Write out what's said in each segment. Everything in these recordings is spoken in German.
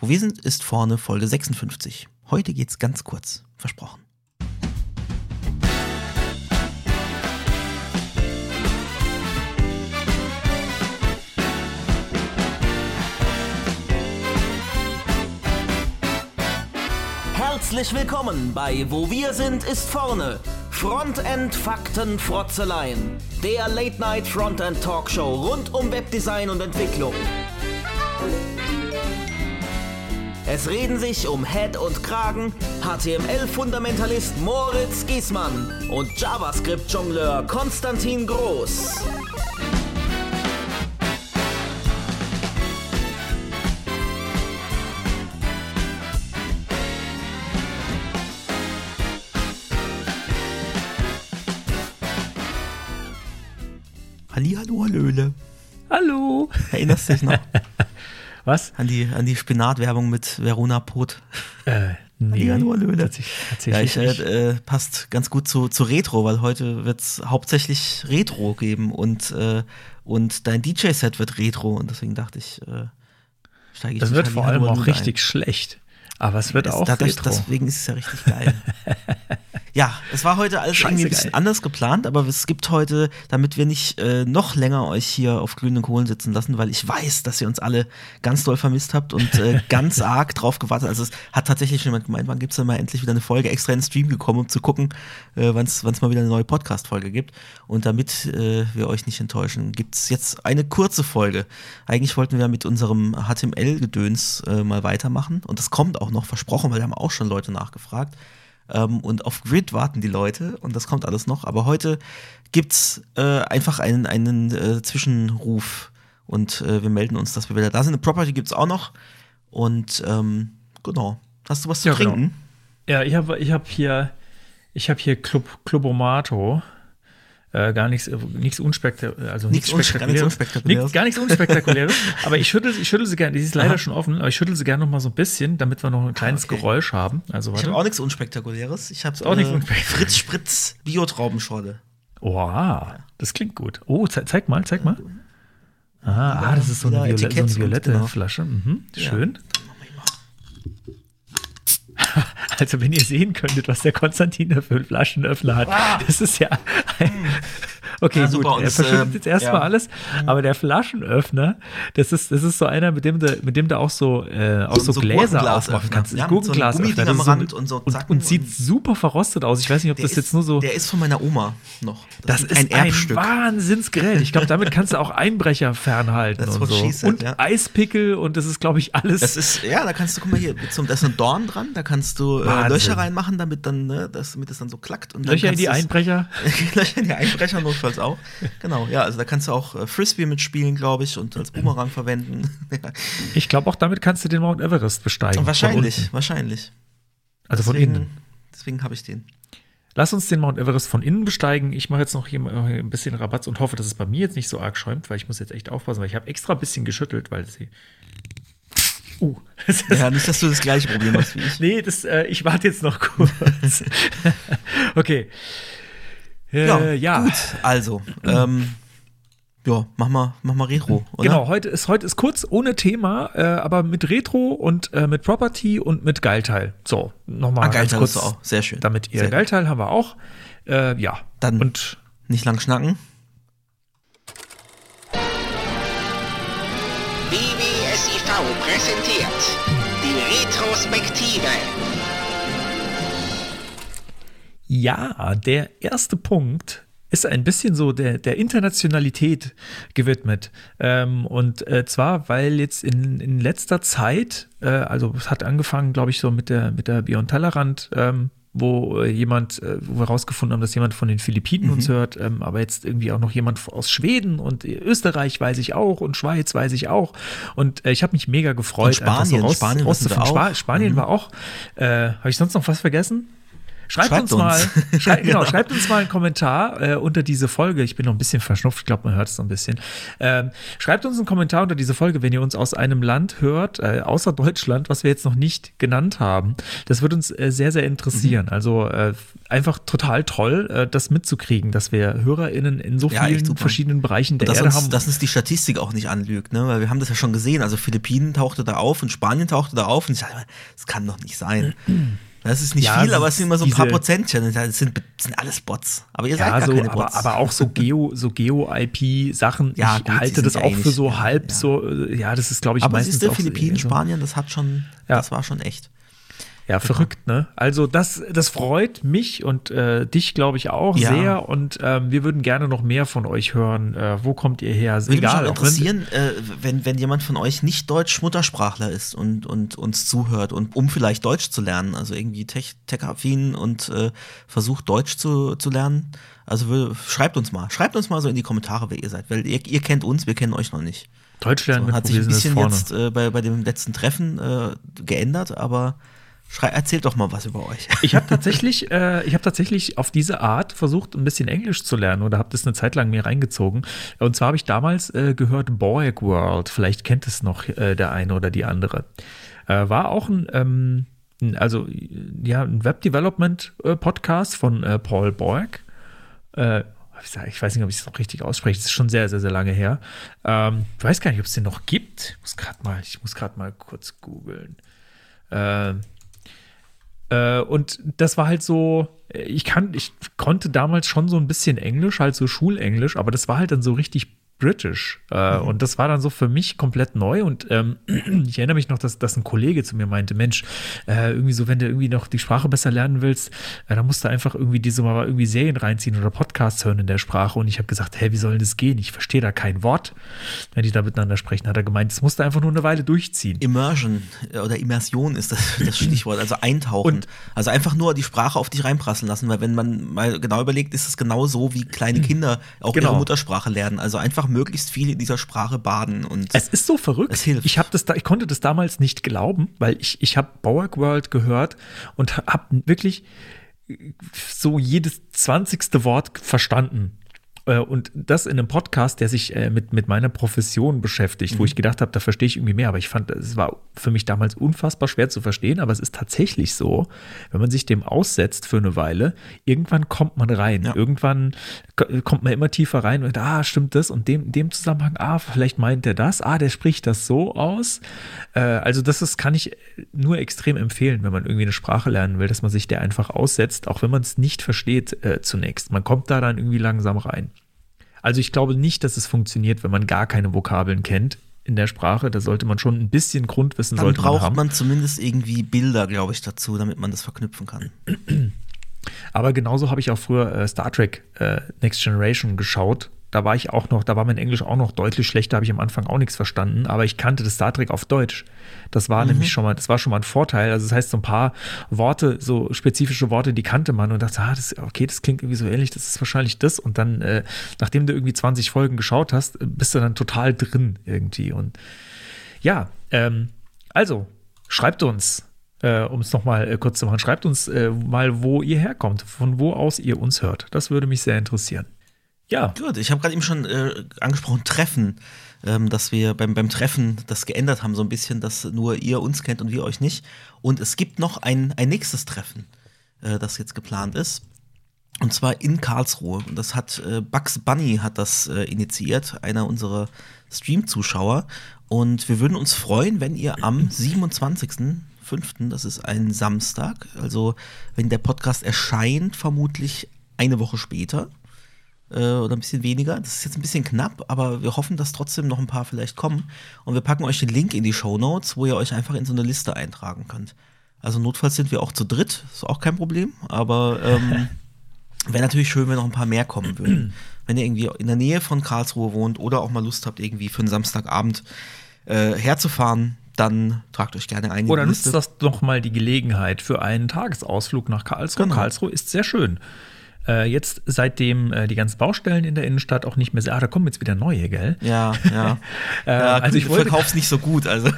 Wo wir sind, ist vorne Folge 56. Heute geht's ganz kurz. Versprochen. Herzlich willkommen bei Wo wir sind ist vorne. Frontend Fakten Frotzeleien. Der Late Night Frontend Talkshow rund um Webdesign und Entwicklung. Es reden sich um Head und Kragen HTML-Fundamentalist Moritz Giesmann und JavaScript-Jongleur Konstantin Groß. Hallihallo, Hallöle. Hallo. Erinnerst du dich noch Was? an die, an die Spinatwerbung mit Verona Pot? Äh, nee. Hallöle. Tatsächlich, Ja, ich, äh, äh, passt ganz gut zu, zu Retro, weil heute wird es hauptsächlich Retro geben und, äh, und dein DJ-Set wird Retro und deswegen dachte ich, äh, steige ich das wird vor allem auch richtig schlecht. Aber es wird ein. auch dadurch, Retro. Deswegen ist es ja richtig geil. ja, es war heute alles Scheiße irgendwie ein bisschen geil. anders geplant, aber es gibt heute, damit wir nicht äh, noch länger euch hier auf glühenden Kohlen sitzen lassen, weil ich weiß, dass ihr uns alle ganz doll vermisst habt und äh, ganz arg drauf gewartet. Also es hat tatsächlich schon jemand gemeint, wann gibt es denn mal endlich wieder eine Folge extra in den Stream gekommen, um zu gucken, äh, wann es mal wieder eine neue Podcast-Folge gibt. Und damit äh, wir euch nicht enttäuschen, gibt es jetzt eine kurze Folge. Eigentlich wollten wir mit unserem HTML-Gedöns äh, mal weitermachen und das kommt auch noch versprochen, weil da haben auch schon Leute nachgefragt. Ähm, und auf Grid warten die Leute und das kommt alles noch. Aber heute gibt's äh, einfach einen, einen äh, Zwischenruf und äh, wir melden uns, dass wir wieder da sind. Eine Property gibt's auch noch. Und ähm, genau. Hast du was zu Ja, genau. trinken? Ja, ich habe ich hab hier, ich habe hier Club, Clubomato. Äh, gar nichts, äh, nichts unspektakuläres, also Nichts nichts nichts. Unspektakuläres. Nichts- Gar nichts unspektakuläres. aber ich schüttel, ich schüttel sie gerne, die ist leider Aha. schon offen, aber ich schüttel sie gerne noch mal so ein bisschen, damit wir noch ein kleines okay. Geräusch haben. Also Ich warte. habe auch nichts Unspektakuläres. Ich habe auch nichts äh, Unspektakuläres. Fritz Spritz Biotraubenschorle. Oha, das klingt gut. Oh, ze zeig mal, zeig mal. Ah, ah das ist so eine, wieder Viole so eine violette genau. Flasche. Mhm, Ja. schön. Also, wenn ihr sehen könntet, was der Konstantin da für einen Flaschenöffner hat, das ist ja. Okay, Ja, gut, super, er das, verschüttet äh, jetzt erstmal ja. alles, aber der Flaschenöffner, das ist, das ist so einer, mit dem du, mit dem du auch so, äh, auch so, so Gläser Gurkenglas aufmachen kannst. Ja, mit so das am ist so- Rand und so und, zacken und sieht und- super verrostet aus. Ich weiß nicht, ob das ist, jetzt nur so. Der ist von meiner Oma noch. Das ist ein, Wahnsinnsgerät. Ich glaube, damit kannst du auch Einbrecher fernhalten That's und so. said, und ja. Eispickel und das ist, glaube ich, alles. Das ist, ja, da kannst du, guck mal hier, so, da ist ein Dorn dran, da kannst du äh. Löcher reinmachen, damit dann, ne, das, damit es dann so klackt. Und dann Löcher in die Einbrecher. Löcher in die Einbrecher notfalls auch. Genau, ja, also da kannst du auch äh, Frisbee mitspielen, glaube ich, und als Boomerang verwenden. Ich glaube, auch damit kannst du den Mount Everest besteigen. wahrscheinlich, wahrscheinlich. also von Deswegen- innen. Deswegen habe ich den. Lass uns den Mount Everest von innen besteigen. Ich mache jetzt noch hier mal ein bisschen Rabatz und hoffe, dass es bei mir jetzt nicht so arg schäumt, weil ich muss jetzt echt aufpassen, weil ich habe extra ein bisschen geschüttelt, weil sie. Uh, Ja, nicht, dass du das gleiche Problem hast wie ich. Nee, das, äh, ich warte jetzt noch kurz. okay. Äh, ja. gut. Also, ähm, ja, mach mal, mach mal Retro, oder? Genau, heute ist, heute ist kurz ohne Thema, äh, aber mit Retro und äh, mit Property und mit Geilteil. So, nochmal Ah, ganz Geilteil kurz. ist auch. Sehr schön. Damit ihr Sehr gut. Geilteil haben wir auch. Äh, ja. Dann- Und Nicht lang schnacken. BBSIV präsentiert die Retrospektive. Ja, der erste Punkt ist ein bisschen so der, der Internationalität gewidmet. Ähm, und äh, zwar, weil jetzt in, in letzter Zeit, äh, also es hat angefangen, glaube ich, so mit der, mit der Beyond Tellerrand, ähm, wo äh, jemand, äh, wo wir rausgefunden haben, dass jemand von den Philippinen uns hört, ähm, aber jetzt irgendwie auch noch jemand aus Schweden und Österreich weiß ich auch und Schweiz weiß ich auch. Und äh, ich habe mich mega gefreut. Und Spanien, so raus, Spanien wissen wir rauszufinden. auch. Spa Spanien war auch. Äh, habe ich sonst noch was vergessen? Schreibt, Schreibt uns, uns. mal, schrei genau, schreibt uns mal einen Kommentar äh, unter diese Folge. Ich bin noch ein bisschen verschnupft, ich glaube, man hört es so ein bisschen. Ähm, schreibt uns einen Kommentar unter diese Folge, wenn ihr uns aus einem Land hört, äh, außer Deutschland, was wir jetzt noch nicht genannt haben. Das würde uns äh, sehr, sehr interessieren. Mhm. Also äh, einfach total toll, äh, das mitzukriegen, dass wir HörerInnen in so Ja, vielen verschiedenen Bereichen der Erde uns, haben. dass uns die Statistik auch nicht anlügt, ne? Weil wir haben das ja schon gesehen. Also Philippinen tauchte da auf und Spanien tauchte da auf und ich dachte, das kann doch nicht sein. Das ist nicht Ja, viel, aber es sind immer so ein paar Prozentchen. Das sind, sind alles Bots. Aber ihr seid Ja, gar so, keine aber, Bots. aber auch so Geo, so Geo-IP-Sachen. Ja, ich gut, halte das auch für so halb so, äh, ja, das ist, glaube ich, aber meistens siehst du, Philippinen, so- Spanien, das hat schon, das war schon echt. Ja, verrückt, ne? Also das, das freut mich und äh, dich, glaube ich, auch Ja. sehr. Und ähm, wir würden gerne noch mehr von euch hören. Äh, wo kommt ihr her? Würde mich Egal. auch auch interessieren, äh, wenn, wenn jemand von euch nicht Deutsch-Muttersprachler ist und, und uns zuhört und um vielleicht Deutsch zu lernen, also irgendwie tech- tech-affin und äh, versucht Deutsch zu, zu lernen. Also wir, schreibt uns mal, schreibt uns mal so in die Kommentare, wer ihr seid, weil ihr, ihr kennt uns, wir kennen euch noch nicht. Deutsch lernen So, hat sich ein bisschen jetzt äh, bei, bei dem letzten Treffen äh, geändert, aber schrei, erzählt doch mal was über euch. Ich habe tatsächlich, äh, ich tatsächlich auf diese Art versucht, ein bisschen Englisch zu lernen oder habe das eine Zeit lang mir reingezogen. Und zwar habe ich damals äh, gehört Borg World. Vielleicht kennt es noch äh, der eine oder die andere. Äh, war auch ein, ähm, also ja, ein Web Development äh, Podcast von äh, Paul Borg. Ich weiß nicht, ob ich es noch richtig ausspreche. Das ist schon sehr, sehr, sehr lange her. Ähm, ich weiß gar nicht, ob es den noch gibt. Ich muss gerade mal, ich muss gerade mal kurz googeln. Ähm, äh, und das war halt so, ich kann, ich konnte damals schon so ein bisschen Englisch, halt so Schulenglisch, aber das war halt dann so richtig British. Äh, Und das war dann so für mich komplett neu. Und ähm, ich erinnere mich noch, dass, dass ein Kollege zu mir meinte: Mensch, äh, irgendwie so, wenn du irgendwie noch die Sprache besser lernen willst, äh, dann musst du einfach irgendwie diese mal irgendwie Serien reinziehen oder Podcasts hören in der Sprache. Und ich habe gesagt: Hä, wie soll das gehen? Ich verstehe da kein Wort, wenn die da miteinander sprechen. Hat er gemeint, das musst du einfach nur eine Weile durchziehen. Immersion äh, oder Immersion ist das, das Stichwort, also eintauchen. Und- also einfach nur die Sprache auf dich reinprasseln lassen, weil wenn man mal genau überlegt, ist es genau so, wie kleine Kinder auch Genau. ihre Muttersprache lernen. Also einfach möglichst viel in dieser Sprache baden und Es ist so verrückt. Es hilft. Ich habe das da, ich konnte das damals nicht glauben, weil ich ich habe Borg World gehört und habe wirklich so jedes zwanzigste Wort verstanden. Äh, Und das in einem Podcast, der sich äh, mit, mit meiner Profession beschäftigt, wo ich gedacht habe, da verstehe ich irgendwie mehr. Aber ich fand, es war für mich damals unfassbar schwer zu verstehen. Aber es ist tatsächlich so, wenn man sich dem aussetzt für eine Weile, irgendwann kommt man rein. Ja. Irgendwann kommt man immer tiefer rein und ah, stimmt das? Und dem, dem Zusammenhang, ah, vielleicht meint der das, ah, der spricht das so aus. Äh, also, das ist, kann ich nur extrem empfehlen, wenn man irgendwie eine Sprache lernen will, dass man sich der einfach aussetzt, auch wenn man es nicht versteht äh, zunächst. Man kommt da dann irgendwie langsam rein. Also ich glaube nicht, dass es funktioniert, wenn man gar keine Vokabeln kennt in der Sprache. Da sollte man schon ein bisschen Grundwissen dann sollte man braucht haben. man zumindest irgendwie Bilder, glaube ich, dazu, damit man das verknüpfen kann. Aber genauso habe ich auch früher äh, Star Trek äh, Next Generation geschaut. Da war ich auch noch, da war mein Englisch auch noch deutlich schlechter, habe ich am Anfang auch nichts verstanden, aber ich kannte das Star Trek auf Deutsch. Das war nämlich schon mal, das war schon mal ein Vorteil. Also das heißt, so ein paar Worte, so spezifische Worte, die kannte man und dachte, ah, das, okay, das klingt irgendwie so ähnlich, das ist wahrscheinlich das. Und dann, äh, nachdem du irgendwie 20 Folgen geschaut hast, bist du dann total drin irgendwie. Und ja, ähm, also, schreibt uns, äh, um es nochmal äh, kurz zu machen, schreibt uns äh, mal, wo ihr herkommt, von wo aus ihr uns hört. Das würde mich sehr interessieren. Ja, Gut, ich habe gerade eben schon äh, angesprochen, Treffen, ähm, dass wir beim, beim Treffen das geändert haben, so ein bisschen, dass nur ihr uns kennt und wir euch nicht. Und es gibt noch ein, ein nächstes Treffen, äh, das jetzt geplant ist. Und zwar in Karlsruhe. Und das hat äh, Bugs Bunny hat das äh, initiiert, einer unserer Stream-Zuschauer. Und wir würden uns freuen, wenn ihr am 27.05., das ist ein Samstag, also wenn der Podcast erscheint, vermutlich eine Woche später oder ein bisschen weniger. Das ist jetzt ein bisschen knapp, aber wir hoffen, dass trotzdem noch ein paar vielleicht kommen. Und wir packen euch den Link in die Show Notes, wo ihr euch einfach in so eine Liste eintragen könnt. Also notfalls sind wir auch zu dritt, ist auch kein Problem. Aber ähm, wäre natürlich schön, wenn noch ein paar mehr kommen würden. wenn ihr irgendwie in der Nähe von Karlsruhe wohnt oder auch mal Lust habt, irgendwie für einen Samstagabend äh, herzufahren, dann tragt euch gerne ein. in oder nutzt das doch mal die Gelegenheit für einen Tagesausflug nach Karlsruhe. Genau. Karlsruhe ist sehr schön. Äh, jetzt, seitdem äh, die ganzen Baustellen in der Innenstadt auch nicht mehr sind, ah, da kommen jetzt wieder neue, gell? Ja, ja. Äh, ja also ich wollte, verkauf's nicht so gut. Also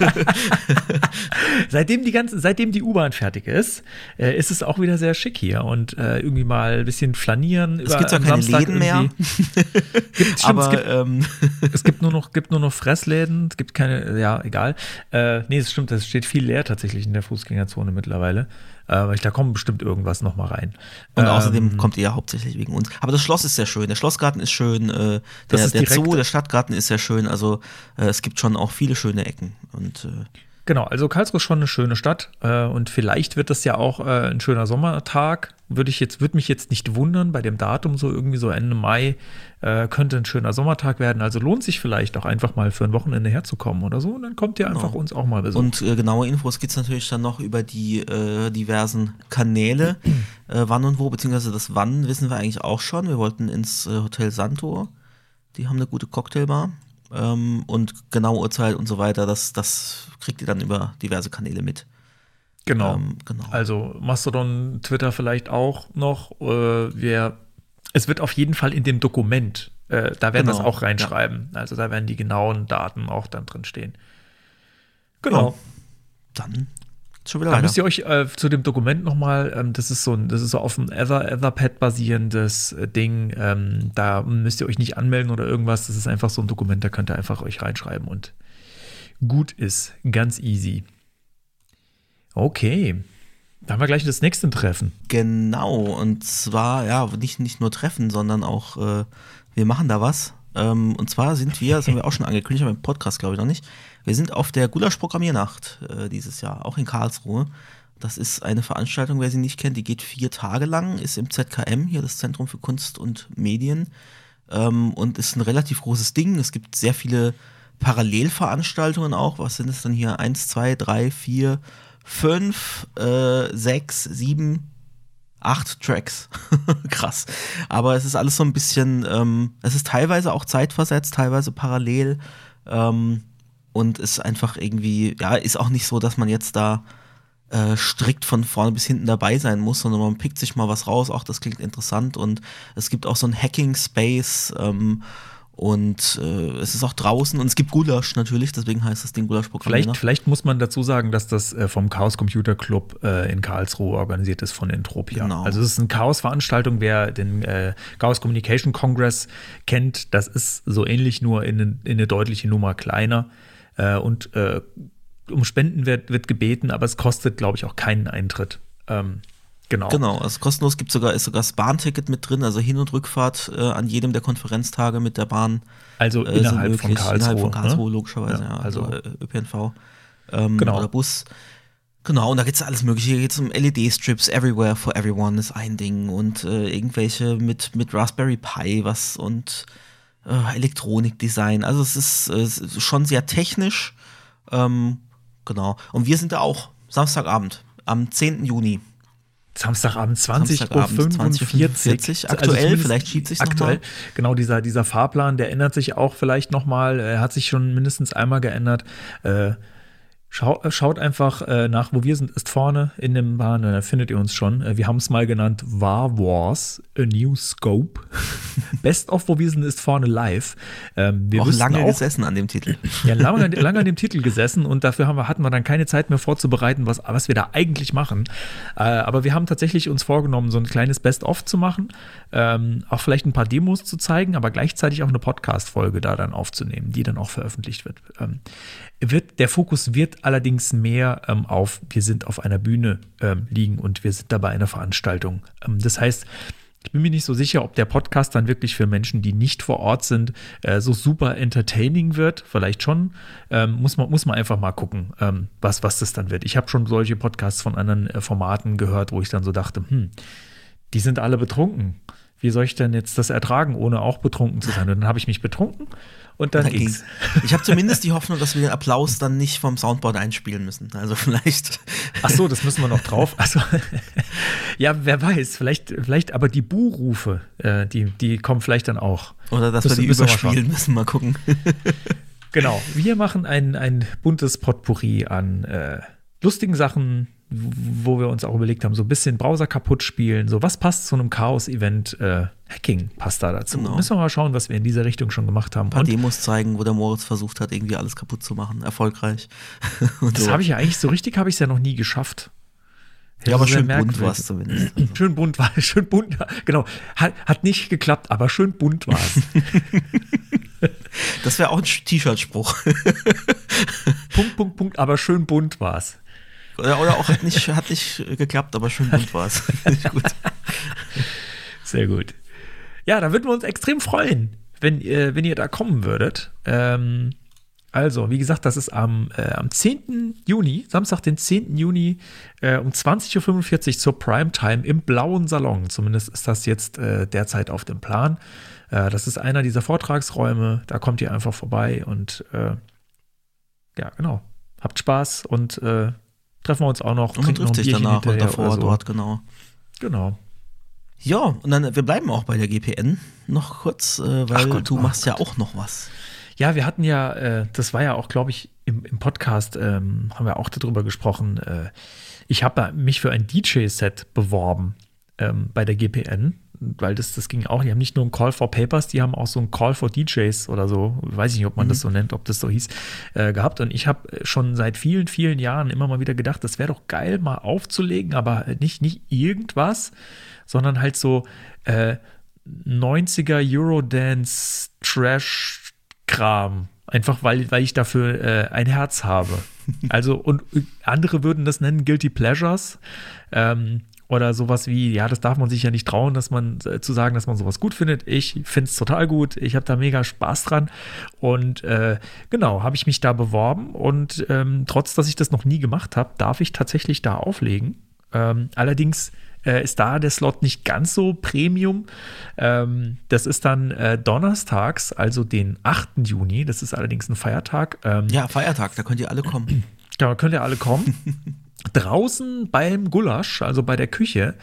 seitdem die ganze, seitdem die U-Bahn fertig ist, äh, ist es auch wieder sehr schick hier und äh, irgendwie mal ein bisschen flanieren. Es gibt ja keine Samstag Läden mehr. Gibt, stimmt, aber es, gibt, ähm, es gibt nur noch, gibt nur noch Fressläden, es gibt keine, ja, egal. Äh, nee, es stimmt, es steht viel leer tatsächlich in der Fußgängerzone mittlerweile. Äh, aber ich, da kommt bestimmt irgendwas noch mal rein. und Ähm, außerdem kommt ihr ja hauptsächlich wegen uns. Aber das Schloss ist sehr schön. Der Schlossgarten ist schön. Äh, Das der, ist der Zoo, der Stadtgarten ist sehr schön. Also äh, es gibt schon auch viele schöne Ecken. Und äh, Genau, also Karlsruhe ist schon eine schöne Stadt äh, und vielleicht wird das ja auch äh, ein schöner Sommertag. Würde ich jetzt, würde mich jetzt nicht wundern, bei dem Datum so irgendwie so Ende Mai äh, könnte ein schöner Sommertag werden. Also lohnt sich vielleicht auch einfach mal für ein Wochenende herzukommen oder so. Und dann kommt ihr einfach uns auch mal besuchen. Und äh, genaue Infos gibt es natürlich dann noch über die äh, diversen Kanäle, äh, wann und wo, beziehungsweise das Wann wissen wir eigentlich auch schon. Wir wollten ins Hotel Santor. Die haben eine gute Cocktailbar. Ähm, und genaue Uhrzeit und so weiter, das, das kriegt ihr dann über diverse Kanäle mit. genau. Ähm, genau. Also Mastodon, Twitter vielleicht auch noch. Äh, wir, es wird auf jeden Fall in dem Dokument, äh, da werden wir es Genau, auch reinschreiben. Also da werden die genauen Daten auch dann drin stehen. Genau. Dann geht's schon wieder Da müsst ihr euch äh, zu dem Dokument nochmal, ähm, das ist so ein, das ist so auf dem Ether, Etherpad basierendes äh, Ding. Ähm, da müsst ihr euch nicht anmelden oder irgendwas. Das ist einfach so ein Dokument, da könnt ihr einfach euch reinschreiben und gut ist. Ganz easy. Okay. Da haben wir gleich das nächste Treffen. Genau, und zwar, ja, nicht, nicht nur treffen, sondern auch, äh, wir machen da was. Ähm, und zwar sind wir, das haben wir auch schon angekündigt, aber im Podcast glaube ich noch nicht, wir sind auf der Gulasch-Programmiernacht äh, dieses Jahr, auch in Karlsruhe. Das ist eine Veranstaltung, wer sie nicht kennt, die geht vier Tage lang, ist im ZKM, hier das Zentrum für Kunst und Medien, ähm, und ist ein relativ großes Ding. Es gibt sehr viele Parallelveranstaltungen auch. Was sind es dann hier? Eins, zwei, drei, vier, fünf, äh, sechs, sieben, acht Tracks. Krass. Aber es ist alles so ein bisschen, ähm, es ist teilweise auch zeitversetzt, teilweise parallel. Ähm, und ist einfach irgendwie, ja, ist auch nicht so, dass man jetzt da äh, strikt von vorne bis hinten dabei sein muss, sondern man pickt sich mal was raus. Auch das klingt interessant. Und es gibt auch so ein Hacking-Space. Ähm, und äh, es ist auch draußen und es gibt Gulasch natürlich, deswegen heißt das Ding Gulasch-Programm. Vielleicht, vielleicht muss man dazu sagen, dass das äh, vom Chaos Computer Club äh, in Karlsruhe organisiert ist von Entropia. Genau. Also es ist eine Chaos-Veranstaltung. Wer den äh, Chaos Communication Congress kennt, das ist so ähnlich, nur in, in eine deutliche Nummer kleiner. Äh, und äh, um Spenden wird, wird gebeten, aber es kostet, glaube ich, auch keinen Eintritt. Ähm, genau. Genau, also kostenlos gibt sogar, ist sogar das Bahnticket mit drin, also Hin- und Rückfahrt äh, an jedem der Konferenztage mit der Bahn. Also äh, innerhalb von möglich. Karlsruhe. Innerhalb von Karlsruhe, ne? logischerweise, Ja, ja. Also, also- äh, ÖPNV ähm, Genau. oder Bus. Genau, und da geht's alles mögliche. Hier geht's um LED-Strips, Everywhere for Everyone ist ein Ding und äh, irgendwelche mit, mit Raspberry Pi was und äh, Elektronikdesign. Also es ist, äh, schon sehr technisch. Ähm, genau. Und wir sind da auch Samstagabend, am 10. Juni. Samstagabend 20 Samstagabend Uhr 20:45. Aktuell, zumindest vielleicht schiebt noch Aktuell, mal. genau, dieser, dieser Fahrplan, der ändert sich auch vielleicht nochmal. Er hat sich schon mindestens einmal geändert. Äh, schau, äh, schaut einfach äh, nach, wo wir sind, ist vorne in dem Bahn, da findet ihr uns schon. Äh, wir haben es mal genannt War Wars, A New Scope. Best of, wo wir sind, ist vorne live. Ähm, wir auch lange auch, gesessen an dem Titel. ja, lange, lange an dem Titel gesessen und dafür haben wir, hatten wir dann keine Zeit mehr vorzubereiten, was, was wir da eigentlich machen. Äh, aber wir haben tatsächlich uns vorgenommen, so ein kleines Best-of zu machen, ähm, auch vielleicht ein paar Demos zu zeigen, aber gleichzeitig auch eine Podcast-Folge da dann aufzunehmen, die dann auch veröffentlicht wird. Ähm, wird der Fokus wird allerdings mehr ähm, auf, wir sind auf einer Bühne ähm, liegen und wir sind da bei einer Veranstaltung. Ähm, das heißt, ich bin mir nicht so sicher, ob der Podcast dann wirklich für Menschen, die nicht vor Ort sind, äh, so super entertaining wird. Vielleicht schon. Ähm, muss, man, muss man einfach mal gucken, ähm, was, was das dann wird. Ich habe schon solche Podcasts von anderen äh, Formaten gehört, wo ich dann so dachte, hm, die sind alle betrunken. Wie soll ich denn jetzt das ertragen, ohne auch betrunken zu sein? Und dann habe ich mich betrunken und dann Dann ging's. ging's. Ich habe zumindest die Hoffnung, dass wir den Applaus dann nicht vom Soundboard einspielen müssen. Also vielleicht. Ach so, das müssen wir noch drauf. Also, ja, wer weiß, vielleicht, vielleicht, aber die Buhrufe, äh, die, die kommen vielleicht dann auch. Oder dass Müssen- wir die müssen wir überspielen müssen. Mal gucken. Genau, wir machen ein, ein buntes Potpourri an äh, lustigen Sachen, wo wir uns auch überlegt haben, so ein bisschen Browser kaputt spielen, so was passt zu einem Chaos-Event? Äh, Hacking passt da dazu. Genau. Müssen wir mal schauen, was wir in dieser Richtung schon gemacht haben. Ein paar Und Demos zeigen, wo der Moritz versucht hat, irgendwie alles kaputt zu machen. Erfolgreich. Das so. habe ich ja eigentlich so richtig, habe ich es ja noch nie geschafft. Ja, aber schön bunt war es zumindest. Also. Schön bunt war schön bunt, genau. Hat, hat nicht geklappt, aber schön bunt war es. Das wäre auch ein T-Shirt-Spruch. Punkt, Punkt, Punkt, aber schön bunt war es. Oder, oder auch hat nicht, hat nicht geklappt, aber schön bunt war es. gut. Sehr gut. Ja, da würden wir uns extrem freuen, wenn, ihr- wenn ihr da kommen würdet. Ähm, also, wie gesagt, das ist am, äh, am 10. Juni, Samstag, den 10. Juni äh, um 20.45 Uhr zur Primetime im Blauen Salon. Zumindest ist das jetzt äh, derzeit auf dem Plan. Äh, das ist einer dieser Vortragsräume. Da kommt ihr einfach vorbei und äh, ja, genau. Habt Spaß und äh, treffen wir uns auch noch. Und man trifft sich danach und hinterher davor oder so. dort, genau. Genau. Ja, und dann, wir bleiben auch bei der GPN noch kurz, äh, weil Gott, du oh machst ja auch noch was. Ja, wir hatten ja, äh, das war ja auch, glaube ich, im, im Podcast ähm, haben wir auch darüber gesprochen. Äh, ich habe mich für ein DJ-Set beworben ähm, bei der GPN, weil das, das ging auch. Die haben nicht nur einen Call for Papers, die haben auch so einen Call for DJs oder so, weiß ich nicht, ob man das so nennt, ob das so hieß, äh, gehabt. Und ich habe schon seit vielen, vielen Jahren immer mal wieder gedacht, das wäre doch geil, mal aufzulegen, aber nicht, nicht irgendwas, sondern halt so äh, 90er Eurodance Trash Kram. Einfach weil, weil ich dafür äh, ein Herz habe. Also, und andere würden das nennen Guilty Pleasures. Ähm, oder sowas wie, ja, das darf man sich ja nicht trauen, dass man äh, zu sagen, dass man sowas gut findet. Ich finde es total gut. Ich habe da mega Spaß dran. Und äh, genau, habe ich mich da beworben. Und ähm, trotz, dass ich das noch nie gemacht habe, darf ich tatsächlich da auflegen. Ähm, allerdings äh, ist da der Slot nicht ganz so Premium. Ähm, das ist dann äh, donnerstags, also den 8. Juni. Das ist allerdings ein Feiertag. Ähm, Ja, Feiertag, da könnt ihr alle kommen. da könnt ihr alle kommen. Draußen beim Gulasch, also bei der Küche,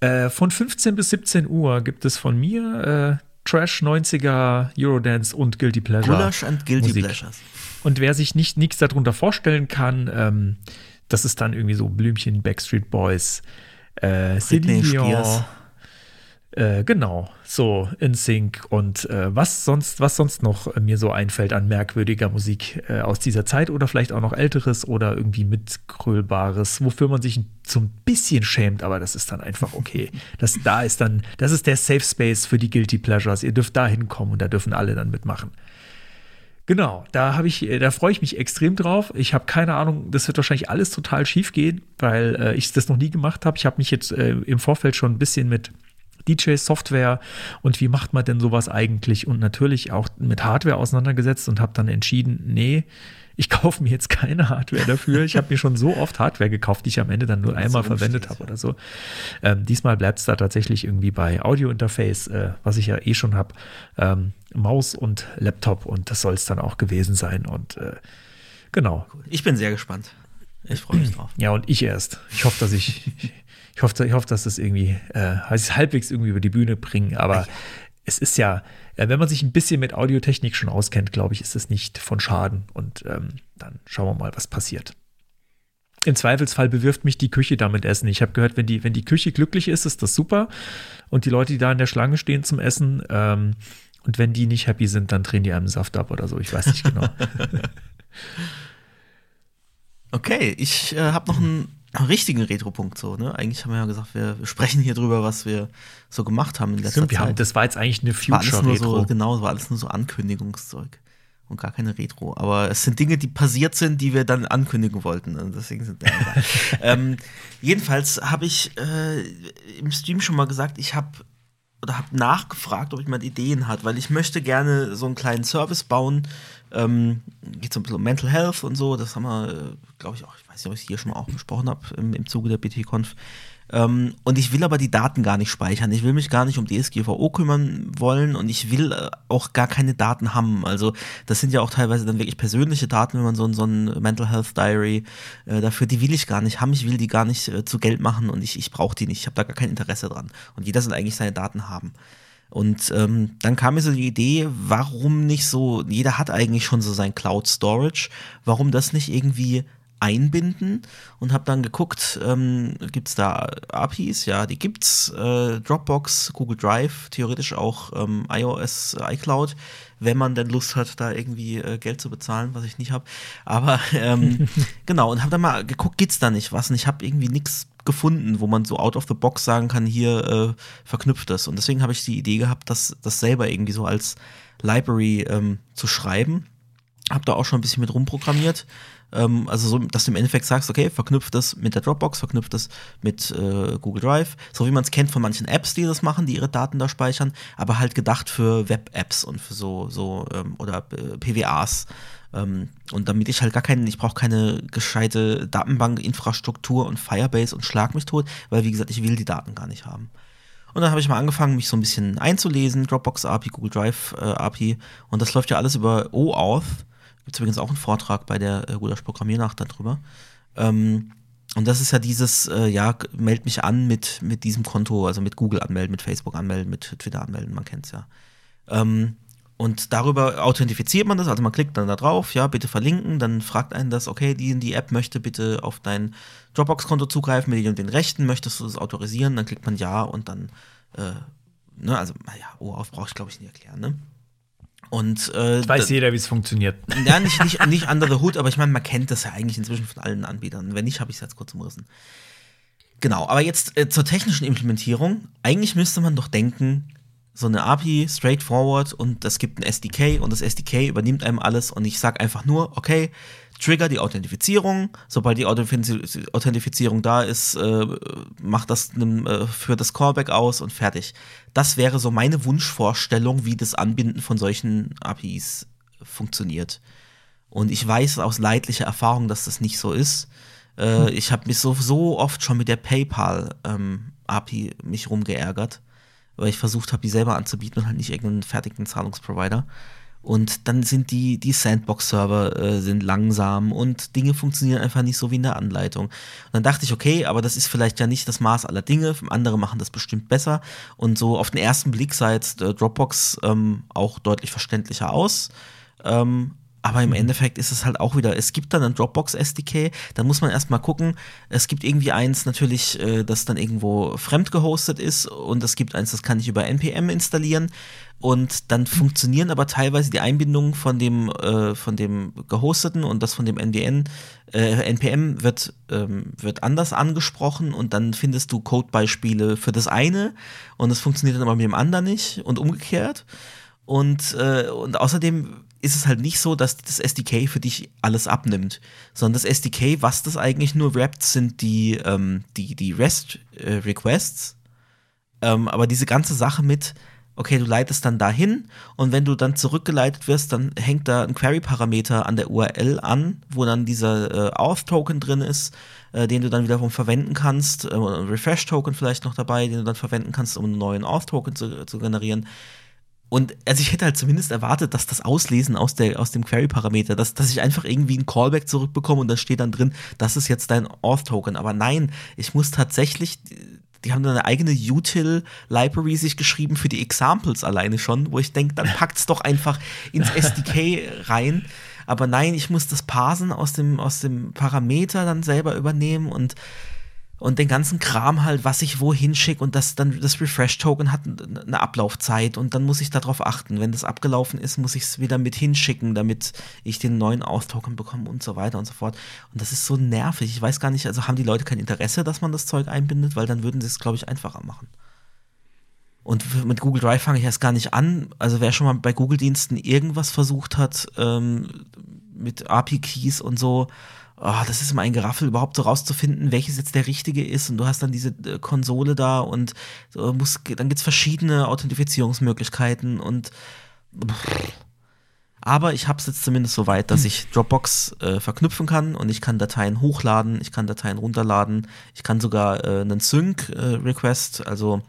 äh, von 15 bis 17 Uhr gibt es von mir äh, Trash 90er, Eurodance und Guilty Pleasure. Gulasch and Guilty Musik. Pleasures. Und wer sich nicht nichts darunter vorstellen kann, ähm, das ist dann irgendwie so Blümchen, Backstreet Boys, äh, Britney Dion, Spears. Äh, genau, so in Sync und äh, was sonst, was sonst noch äh, mir so einfällt an merkwürdiger Musik äh, aus dieser Zeit oder vielleicht auch noch älteres oder irgendwie mitgrölbares, wofür man sich so ein bisschen schämt, aber das ist dann einfach okay. Das da ist dann, das ist der Safe Space für die Guilty Pleasures. Ihr dürft da hinkommen und da dürfen alle dann mitmachen. Genau, da habe ich, äh, da freue ich mich extrem drauf. Ich habe keine Ahnung, das wird wahrscheinlich alles total schief gehen, weil äh, ich das noch nie gemacht habe. Ich habe mich jetzt äh, im Vorfeld schon ein bisschen mit DJ-Software und wie macht man denn sowas eigentlich und natürlich auch mit Hardware auseinandergesetzt und habe dann entschieden, nee, ich kaufe mir jetzt keine Hardware dafür. Ich habe mir schon so oft Hardware gekauft, die ich am Ende dann nur einmal so verwendet habe oder so. Ähm, diesmal bleibt es da tatsächlich irgendwie bei Audio-Interface, äh, was ich ja eh schon habe, ähm, Maus und Laptop und das soll es dann auch gewesen sein. Und äh, genau. Ich bin sehr gespannt. Ich freue mich drauf. Ja, und ich erst. Ich hoffe, dass ich, ich hoffe, ich hoffe, dass das irgendwie, äh, es halbwegs irgendwie über die Bühne bringen. Aber es ist ja, äh, wenn man sich ein bisschen mit Audiotechnik schon auskennt, glaube ich, ist es nicht von Schaden. Und ähm, dann schauen wir mal, was passiert. Im Zweifelsfall bewirft mich die Küche damit Essen. Ich habe gehört, wenn die, wenn die Küche glücklich ist, ist das super. Und die Leute, die da in der Schlange stehen zum Essen, ähm, und wenn die nicht happy sind, dann drehen die einem Saft ab oder so. Ich weiß nicht genau. Okay, ich äh, habe noch einen richtigen Retro-Punkt so, ne? Eigentlich haben wir ja gesagt, wir, wir sprechen hier drüber, was wir so gemacht haben in letzter Stimmt, wir haben, Zeit. das war jetzt eigentlich eine nur so, Future-Retro. genau, war alles nur so Ankündigungszeug und gar keine Retro. Aber es sind Dinge, die passiert sind, die wir dann ankündigen wollten. Und deswegen sind ähm, jedenfalls habe ich äh, im Stream schon mal gesagt, ich habe oder habe nachgefragt, ob jemand Ideen hat, weil ich möchte gerne so einen kleinen Service bauen. Ähm, geht so ein bisschen um Mental Health und so. Das haben wir, äh, glaube ich, auch, ich weiß nicht, ob ich es hier schon mal auch besprochen habe im, im Zuge der BT-Conf. Ähm, und ich will aber die Daten gar nicht speichern. Ich will mich gar nicht um DSGVO kümmern wollen und ich will äh, auch gar keine Daten haben. Also das sind ja auch teilweise dann wirklich persönliche Daten, wenn man so, so ein Mental Health Diary äh, dafür, die will ich gar nicht haben. Ich will die gar nicht äh, zu Geld machen und ich, ich brauche die nicht. Ich habe da gar kein Interesse dran. Und jeder soll eigentlich seine Daten haben. Und ähm, dann kam mir so die Idee, warum nicht so, jeder hat eigentlich schon so sein Cloud Storage, warum das nicht irgendwie einbinden und habe dann geguckt, ähm, gibt es da APIs? Ja, die gibt's. Äh, Dropbox, Google Drive, theoretisch auch ähm, iOS, iCloud, wenn man denn Lust hat, da irgendwie äh, Geld zu bezahlen, was ich nicht habe. Aber ähm, genau, und habe dann mal geguckt, gibt's da nicht was? Und ich habe irgendwie nichts gefunden, wo man so out of the box sagen kann, hier äh, verknüpft das. Und deswegen habe ich die Idee gehabt, das, das selber irgendwie so als Library ähm, zu schreiben. Hab da auch schon ein bisschen mit rumprogrammiert. Ähm, also so, dass du im Endeffekt sagst, okay, verknüpft das mit der Dropbox, verknüpft das mit äh, Google Drive, so wie man es kennt von manchen Apps, die das machen, die ihre Daten da speichern, aber halt gedacht für Web-Apps und für so, so ähm, oder äh, PWAs. Ähm, und damit ich halt gar keinen, ich brauche keine gescheite Datenbankinfrastruktur und Firebase und schlag mich tot, weil wie gesagt, ich will die Daten gar nicht haben. Und dann habe ich mal angefangen, mich so ein bisschen einzulesen, Dropbox API, Google Drive äh, API und das läuft ja alles über OAuth. Gibt es übrigens auch einen Vortrag bei der äh, Gulasch Programmiernacht darüber. Ähm, und das ist ja dieses, äh, ja, meld mich an mit, mit diesem Konto, also mit Google anmelden, mit Facebook anmelden, mit Twitter anmelden, man kennt es ja. Ähm, und darüber authentifiziert man das, also man klickt dann da drauf, ja, bitte verlinken, dann fragt einen das, okay, die, die App möchte bitte auf dein Dropbox-Konto zugreifen mit den den Rechten, möchtest du das autorisieren, dann klickt man ja und dann, äh, ne, also, naja, OAuth brauche ich glaube ich nicht erklären, ne? Und, äh, das weiß jeder, wie es funktioniert. Ja, nicht, nicht, nicht under the hood, aber ich meine, man kennt das ja eigentlich inzwischen von allen Anbietern. Wenn nicht, habe ich es jetzt kurz umrissen. Genau, aber jetzt äh, zur technischen Implementierung. Eigentlich müsste man doch denken, so eine API, straightforward, und es gibt ein SDK und das SDK übernimmt einem alles und ich sage einfach nur, okay, trigger die Authentifizierung. Sobald die Authentifizierung da ist, äh, macht das, äh, führt das Callback aus und fertig. Das wäre so meine Wunschvorstellung, wie das Anbinden von solchen APIs funktioniert. Und ich weiß aus leidlicher Erfahrung, dass das nicht so ist. Äh, hm. Ich habe mich so, so oft schon mit der PayPal ähm, mich rumgeärgert, weil ich versucht habe, die selber anzubieten und halt nicht irgendeinen fertigen Zahlungsprovider. Und dann sind die, die Sandbox-Server äh, sind langsam und Dinge funktionieren einfach nicht so wie in der Anleitung. Und dann dachte ich, okay, aber das ist vielleicht ja nicht das Maß aller Dinge. Andere machen das bestimmt besser. Und so auf den ersten Blick sah jetzt äh, Dropbox ähm, auch deutlich verständlicher aus. Ähm, aber im mhm. Endeffekt ist es halt auch wieder, es gibt dann ein Dropbox SDK, da muss man erstmal gucken. Es gibt irgendwie eins natürlich, äh, das dann irgendwo fremd gehostet ist und es gibt eins, das kann ich über NPM installieren. Und dann funktionieren aber teilweise die Einbindungen von dem, äh, von dem gehosteten und das von dem NBN, äh, NPM wird, ähm, wird anders angesprochen und dann findest du Codebeispiele für das eine und es funktioniert dann aber mit dem anderen nicht und umgekehrt. Und, äh, und außerdem ist es halt nicht so, dass das SDK für dich alles abnimmt, sondern das SDK, was das eigentlich nur rappt, sind die, ähm, die, die REST-Requests. Äh, ähm, aber diese ganze Sache mit, okay, du leitest dann dahin und wenn du dann zurückgeleitet wirst, dann hängt da ein Query-Parameter an der URL an, wo dann dieser äh, Auth-Token drin ist, äh, den du dann wiederum verwenden kannst, äh, ein Refresh-Token vielleicht noch dabei, den du dann verwenden kannst, um einen neuen Auth-Token zu, zu generieren. Und also ich hätte halt zumindest erwartet, dass das Auslesen aus, der, aus dem Query-Parameter, dass, dass ich einfach irgendwie ein Callback zurückbekomme und da steht dann drin, das ist jetzt dein Auth-Token. Aber nein, ich muss tatsächlich, die haben dann eine eigene Util-Library sich geschrieben für die Examples alleine schon, wo ich denke, dann packt es doch einfach ins SDK rein. Aber nein, ich muss das Parsen aus dem, aus dem Parameter dann selber übernehmen und und den ganzen Kram halt, was ich wohin schicke und das dann das Refresh-Token hat eine Ablaufzeit und dann muss ich darauf achten. Wenn das abgelaufen ist, muss ich es wieder mit hinschicken, damit ich den neuen Auth-Token bekomme und so weiter und so fort. Und das ist so nervig. Ich weiß gar nicht, also haben die Leute kein Interesse, dass man das Zeug einbindet, weil dann würden sie es, glaube ich, einfacher machen. Und mit Google Drive fange ich erst gar nicht an. Also wer schon mal bei Google-Diensten irgendwas versucht hat ähm, mit API-Keys und so, oh, das ist immer ein Geraffel, überhaupt so rauszufinden, welches jetzt der richtige ist. Und du hast dann diese äh, Konsole da und äh, musst, dann gibt es verschiedene Authentifizierungsmöglichkeiten und pff. aber ich habe es jetzt zumindest so weit, dass hm. ich Dropbox äh, verknüpfen kann und ich kann Dateien hochladen, ich kann Dateien runterladen, ich kann sogar äh, einen Sync-Request, äh, also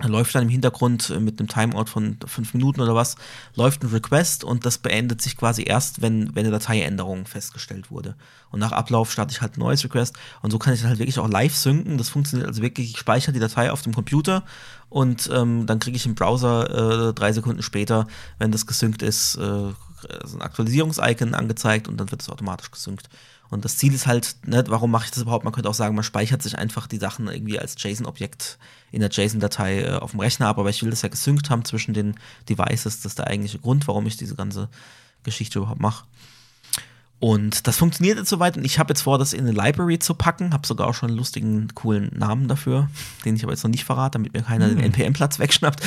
läuft dann im Hintergrund äh, mit einem Timeout von fünf Minuten oder was, läuft ein Request und das beendet sich quasi erst, wenn, wenn eine Dateiänderung festgestellt wurde. Und nach Ablauf starte ich halt ein neues Request und so kann ich dann halt wirklich auch live synken. Das funktioniert also wirklich, ich speichere die Datei auf dem Computer und ähm, dann kriege ich im Browser äh, drei Sekunden später, wenn das gesynkt ist, äh, ein Aktualisierungs-Icon angezeigt und dann wird es automatisch gesynkt. Und das Ziel ist halt, ne, warum mache ich das überhaupt? Man könnte auch sagen, man speichert sich einfach die Sachen irgendwie als JSON-Objekt in der JSON-Datei äh, auf dem Rechner ab, aber ich will das ja gesynkt haben zwischen den Devices. Das ist der eigentliche Grund, warum ich diese ganze Geschichte überhaupt mache. Und das funktioniert jetzt soweit und ich habe jetzt vor, das in eine Library zu packen. Habe sogar auch schon einen lustigen, coolen Namen dafür, den ich aber jetzt noch nicht verrate, damit mir keiner hm. den NPM-Platz wegschnappt.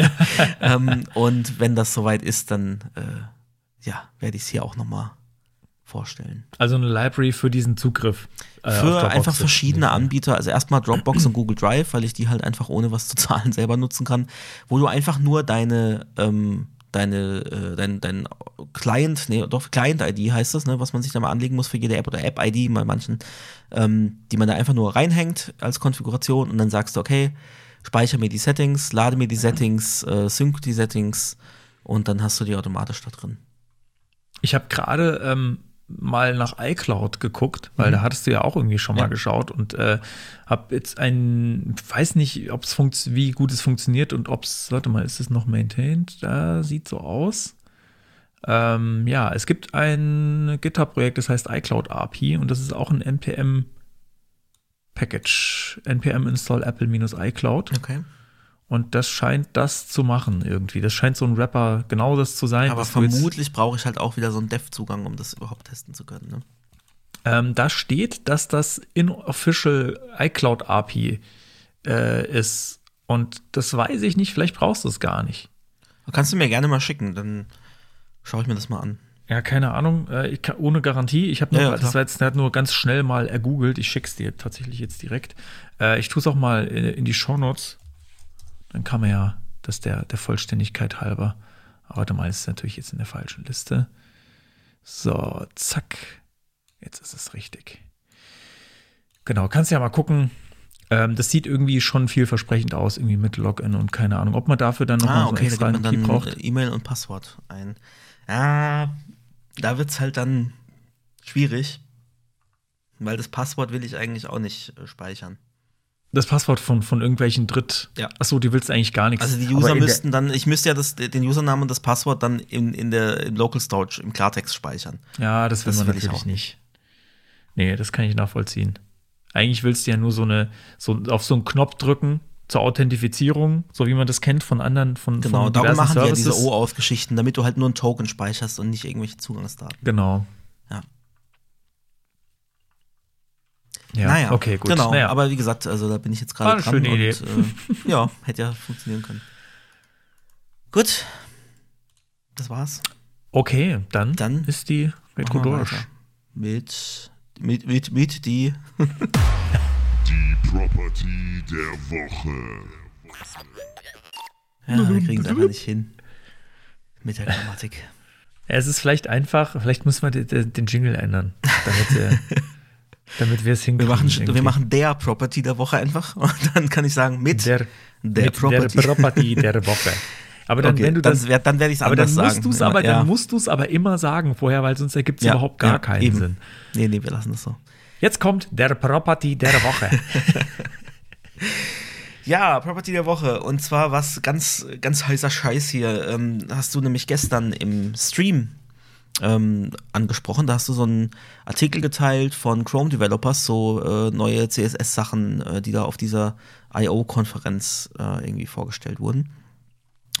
ähm, und wenn das soweit ist, dann äh, ja, werde ich es hier auch nochmal vorstellen. Also eine Library für diesen Zugriff. Äh, für einfach verschiedene Anbieter. Also erstmal Dropbox und Google Drive, weil ich die halt einfach ohne was zu zahlen selber nutzen kann, wo du einfach nur deine ähm, deine, äh, dein, dein Client, nee, doch Client-ID heißt das, ne, was man sich da mal anlegen muss für jede App oder App-ID bei manchen, ähm, die man da einfach nur reinhängt als Konfiguration und dann sagst du, okay, speichere mir die Settings, lade mir die Settings, äh, sync die Settings und dann hast du die automatisch da drin. Ich habe gerade ähm, mal nach iCloud geguckt, weil mhm. da hattest du ja auch irgendwie schon mal ja. geschaut und äh, habe jetzt ein, weiß nicht, ob es wie gut es funktioniert und ob es, warte mal, ist es noch maintained? Da sieht so aus. Ähm, ja, es gibt ein GitHub-Projekt, das heißt iCloud API und das ist auch ein NPM Package, npm install apple-iCloud. Okay. Und das scheint das zu machen irgendwie. Das scheint so ein Rapper genau das zu sein. Aber vermutlich brauche ich halt auch wieder so einen Dev-Zugang, um das überhaupt testen zu können. Ne? Ähm, da steht, dass das in-official iCloud API äh, ist. Und das weiß ich nicht, vielleicht brauchst du es gar nicht. Kannst du mir gerne mal schicken, dann schaue ich mir das mal an. Ja, keine Ahnung, äh, kann, ohne Garantie. Ich habe nur, ja, ja, das war jetzt nur ganz schnell mal ergoogelt. Ich schick's dir tatsächlich jetzt direkt. Äh, ich tue es auch mal in, in die Shownotes. Dann kann man ja das der, der Vollständigkeit halber. Aber mal, ist natürlich jetzt in der falschen Liste. So, zack. Jetzt ist es richtig. Genau, kannst ja mal gucken. Ähm, das sieht irgendwie schon vielversprechend aus, irgendwie mit Login und keine Ahnung, ob man dafür dann noch ah, okay, so extra da dann braucht. E-Mail und Passwort ein. Ja, da wird es halt dann schwierig, weil das Passwort will ich eigentlich auch nicht äh, speichern. Das Passwort von, von irgendwelchen Dritt. Ja. Achso, die willst du eigentlich gar nichts. Also die User müssten dann, ich müsste ja das, den Username und das Passwort dann in, in der im Local Storage im Klartext speichern. Ja, das will das man will natürlich nicht. Nee, das kann ich nachvollziehen. Eigentlich willst du ja nur so eine, so auf so einen Knopf drücken zur Authentifizierung, so wie man das kennt von anderen, von Genau, von darum machen Services. die ja diese OAuth-Geschichten, damit du halt nur einen Token speicherst und nicht irgendwelche Zugangsdaten. Genau. Ja. Ja, naja, okay, gut. Genau, naja. aber wie gesagt, also da bin ich jetzt gerade dran. Schöne und, Idee. Äh, ja, hätte ja funktionieren können. Gut, das war's. Okay, dann, dann ist die Retro durch. Mit, mit, mit, mit die. die Property der Woche. Ja, wir kriegen es einfach nicht hin. Mit der Grammatik. Es ist vielleicht einfach, vielleicht muss man den, den Jingle ändern, damit Damit wir es hinkriegen. Wir machen, wir machen der Property der Woche einfach und dann kann ich sagen mit der, der, mit Property. der Property der Woche. Aber dann, okay, wenn du das, dann, dann werde ich es anders dann musst sagen. Du's aber, ja. Dann musst du es aber immer sagen vorher, weil sonst ergibt es ja, überhaupt gar ja, keinen eben. Sinn. Nee, nee, wir lassen das so. Jetzt kommt der Property der Woche. ja, Property der Woche. Und zwar was ganz, ganz heißer Scheiß hier. Ähm, hast du nämlich gestern im Stream ähm, angesprochen. Da hast du so einen Artikel geteilt von Chrome Developers, so äh, neue CSS-Sachen, äh, die da auf dieser I.O.-Konferenz äh, irgendwie vorgestellt wurden.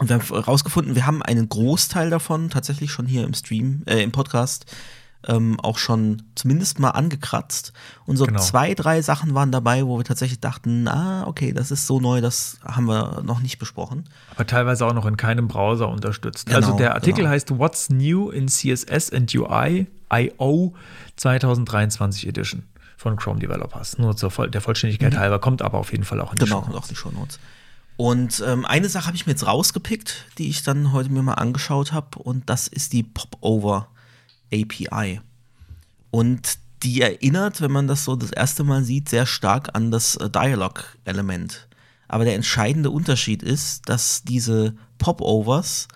Und wir haben herausgefunden, wir haben einen Großteil davon tatsächlich schon hier im Stream, äh, im Podcast ähm, auch schon zumindest mal angekratzt. Und so genau. zwei, drei Sachen waren dabei, wo wir tatsächlich dachten, ah, okay, das ist so neu, das haben wir noch nicht besprochen. Aber teilweise auch noch in keinem Browser unterstützt. Also genau, also der Artikel genau. heißt What's New in CSS and UI I.O. 2023 Edition von Chrome Developers. Nur zur Voll der Vollständigkeit mhm. halber, kommt aber auf jeden Fall auch in die Genau, kommt auch die Show Notes. Und ähm, eine Sache habe ich mir jetzt rausgepickt, die ich dann heute mir mal angeschaut habe, und das ist die Popover API. Und die erinnert, wenn man das so das erste Mal sieht, sehr stark an das äh, Dialog-Element. Aber der entscheidende Unterschied ist, dass diese Popovers,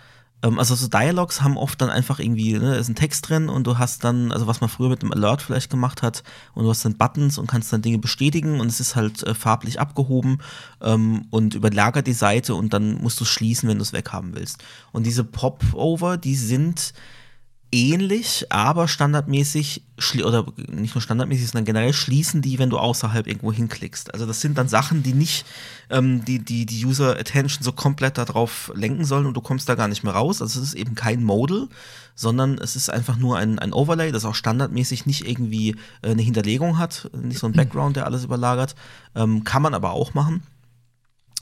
ähm, also so Dialogs haben oft dann einfach irgendwie, ne, ist ein Text drin und du hast dann, also was man früher mit einem Alert vielleicht gemacht hat, und du hast dann Buttons und kannst dann Dinge bestätigen und es ist halt äh, farblich abgehoben ähm, und überlagert die Seite und dann musst du schließen, wenn du es weghaben willst. Und diese Popover, die sind ähnlich, aber standardmäßig, oder nicht nur standardmäßig, sondern generell schließen die, wenn du außerhalb irgendwo hinklickst. Also das sind dann Sachen, die nicht ähm, die, die, die User Attention so komplett darauf lenken sollen und du kommst da gar nicht mehr raus. Also es ist eben kein Modal, sondern es ist einfach nur ein, ein Overlay, das auch standardmäßig nicht irgendwie äh, eine Hinterlegung hat, nicht so ein Background, der alles überlagert. Ähm, kann man aber auch machen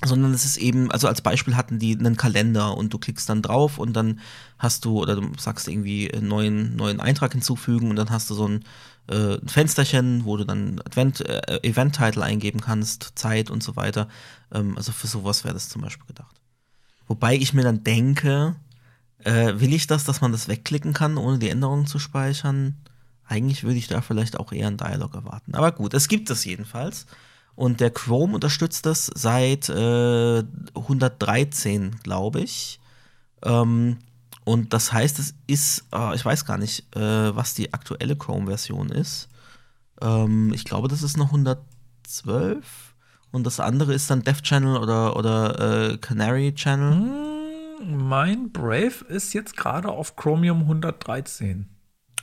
sondern es ist eben, also als Beispiel hatten die einen Kalender und du klickst dann drauf und dann hast du, oder du sagst irgendwie einen neuen, neuen Eintrag hinzufügen und dann hast du so ein, äh, Fensterchen, wo du dann Advent, äh, Event-Title eingeben kannst, Zeit und so weiter. Ähm, also für sowas wäre das zum Beispiel gedacht. Wobei ich mir dann denke, äh, will ich das, dass man das wegklicken kann, ohne die Änderungen zu speichern? Eigentlich würde ich da vielleicht auch eher einen Dialog erwarten. Aber gut, es gibt es jedenfalls. Und der Chrome unterstützt das seit äh, 113, glaube ich. Ähm, und das heißt, es ist, äh, ich weiß gar nicht, äh, was die aktuelle Chrome-Version ist. Ähm, ich glaube, das ist noch 112. Und das andere ist dann Dev Channel oder, oder äh, Canary Channel. Mein Brave ist jetzt gerade auf Chromium 113.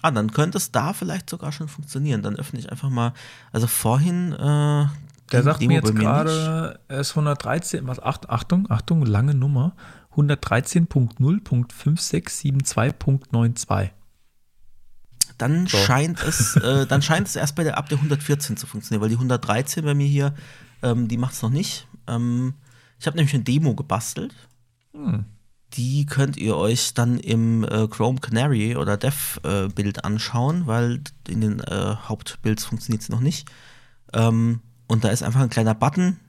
Ah, dann könnte es da vielleicht sogar schon funktionieren. Dann öffne ich einfach mal. Also vorhin. Der sagt Demo mir jetzt gerade, er ist 113, was, Acht- Achtung, Achtung, lange Nummer, 113.0.5672.92. Dann So. scheint es, äh, dann scheint es erst bei der ab der 114 zu funktionieren, weil die 113 bei mir hier, ähm, die macht es noch nicht. Ähm, ich habe nämlich eine Demo gebastelt. Hm. Die könnt ihr euch dann im äh, Chrome Canary oder Dev äh, anschauen, weil in den äh, Hauptbuilds funktioniert es noch nicht. Ähm, und da ist einfach ein kleiner Button.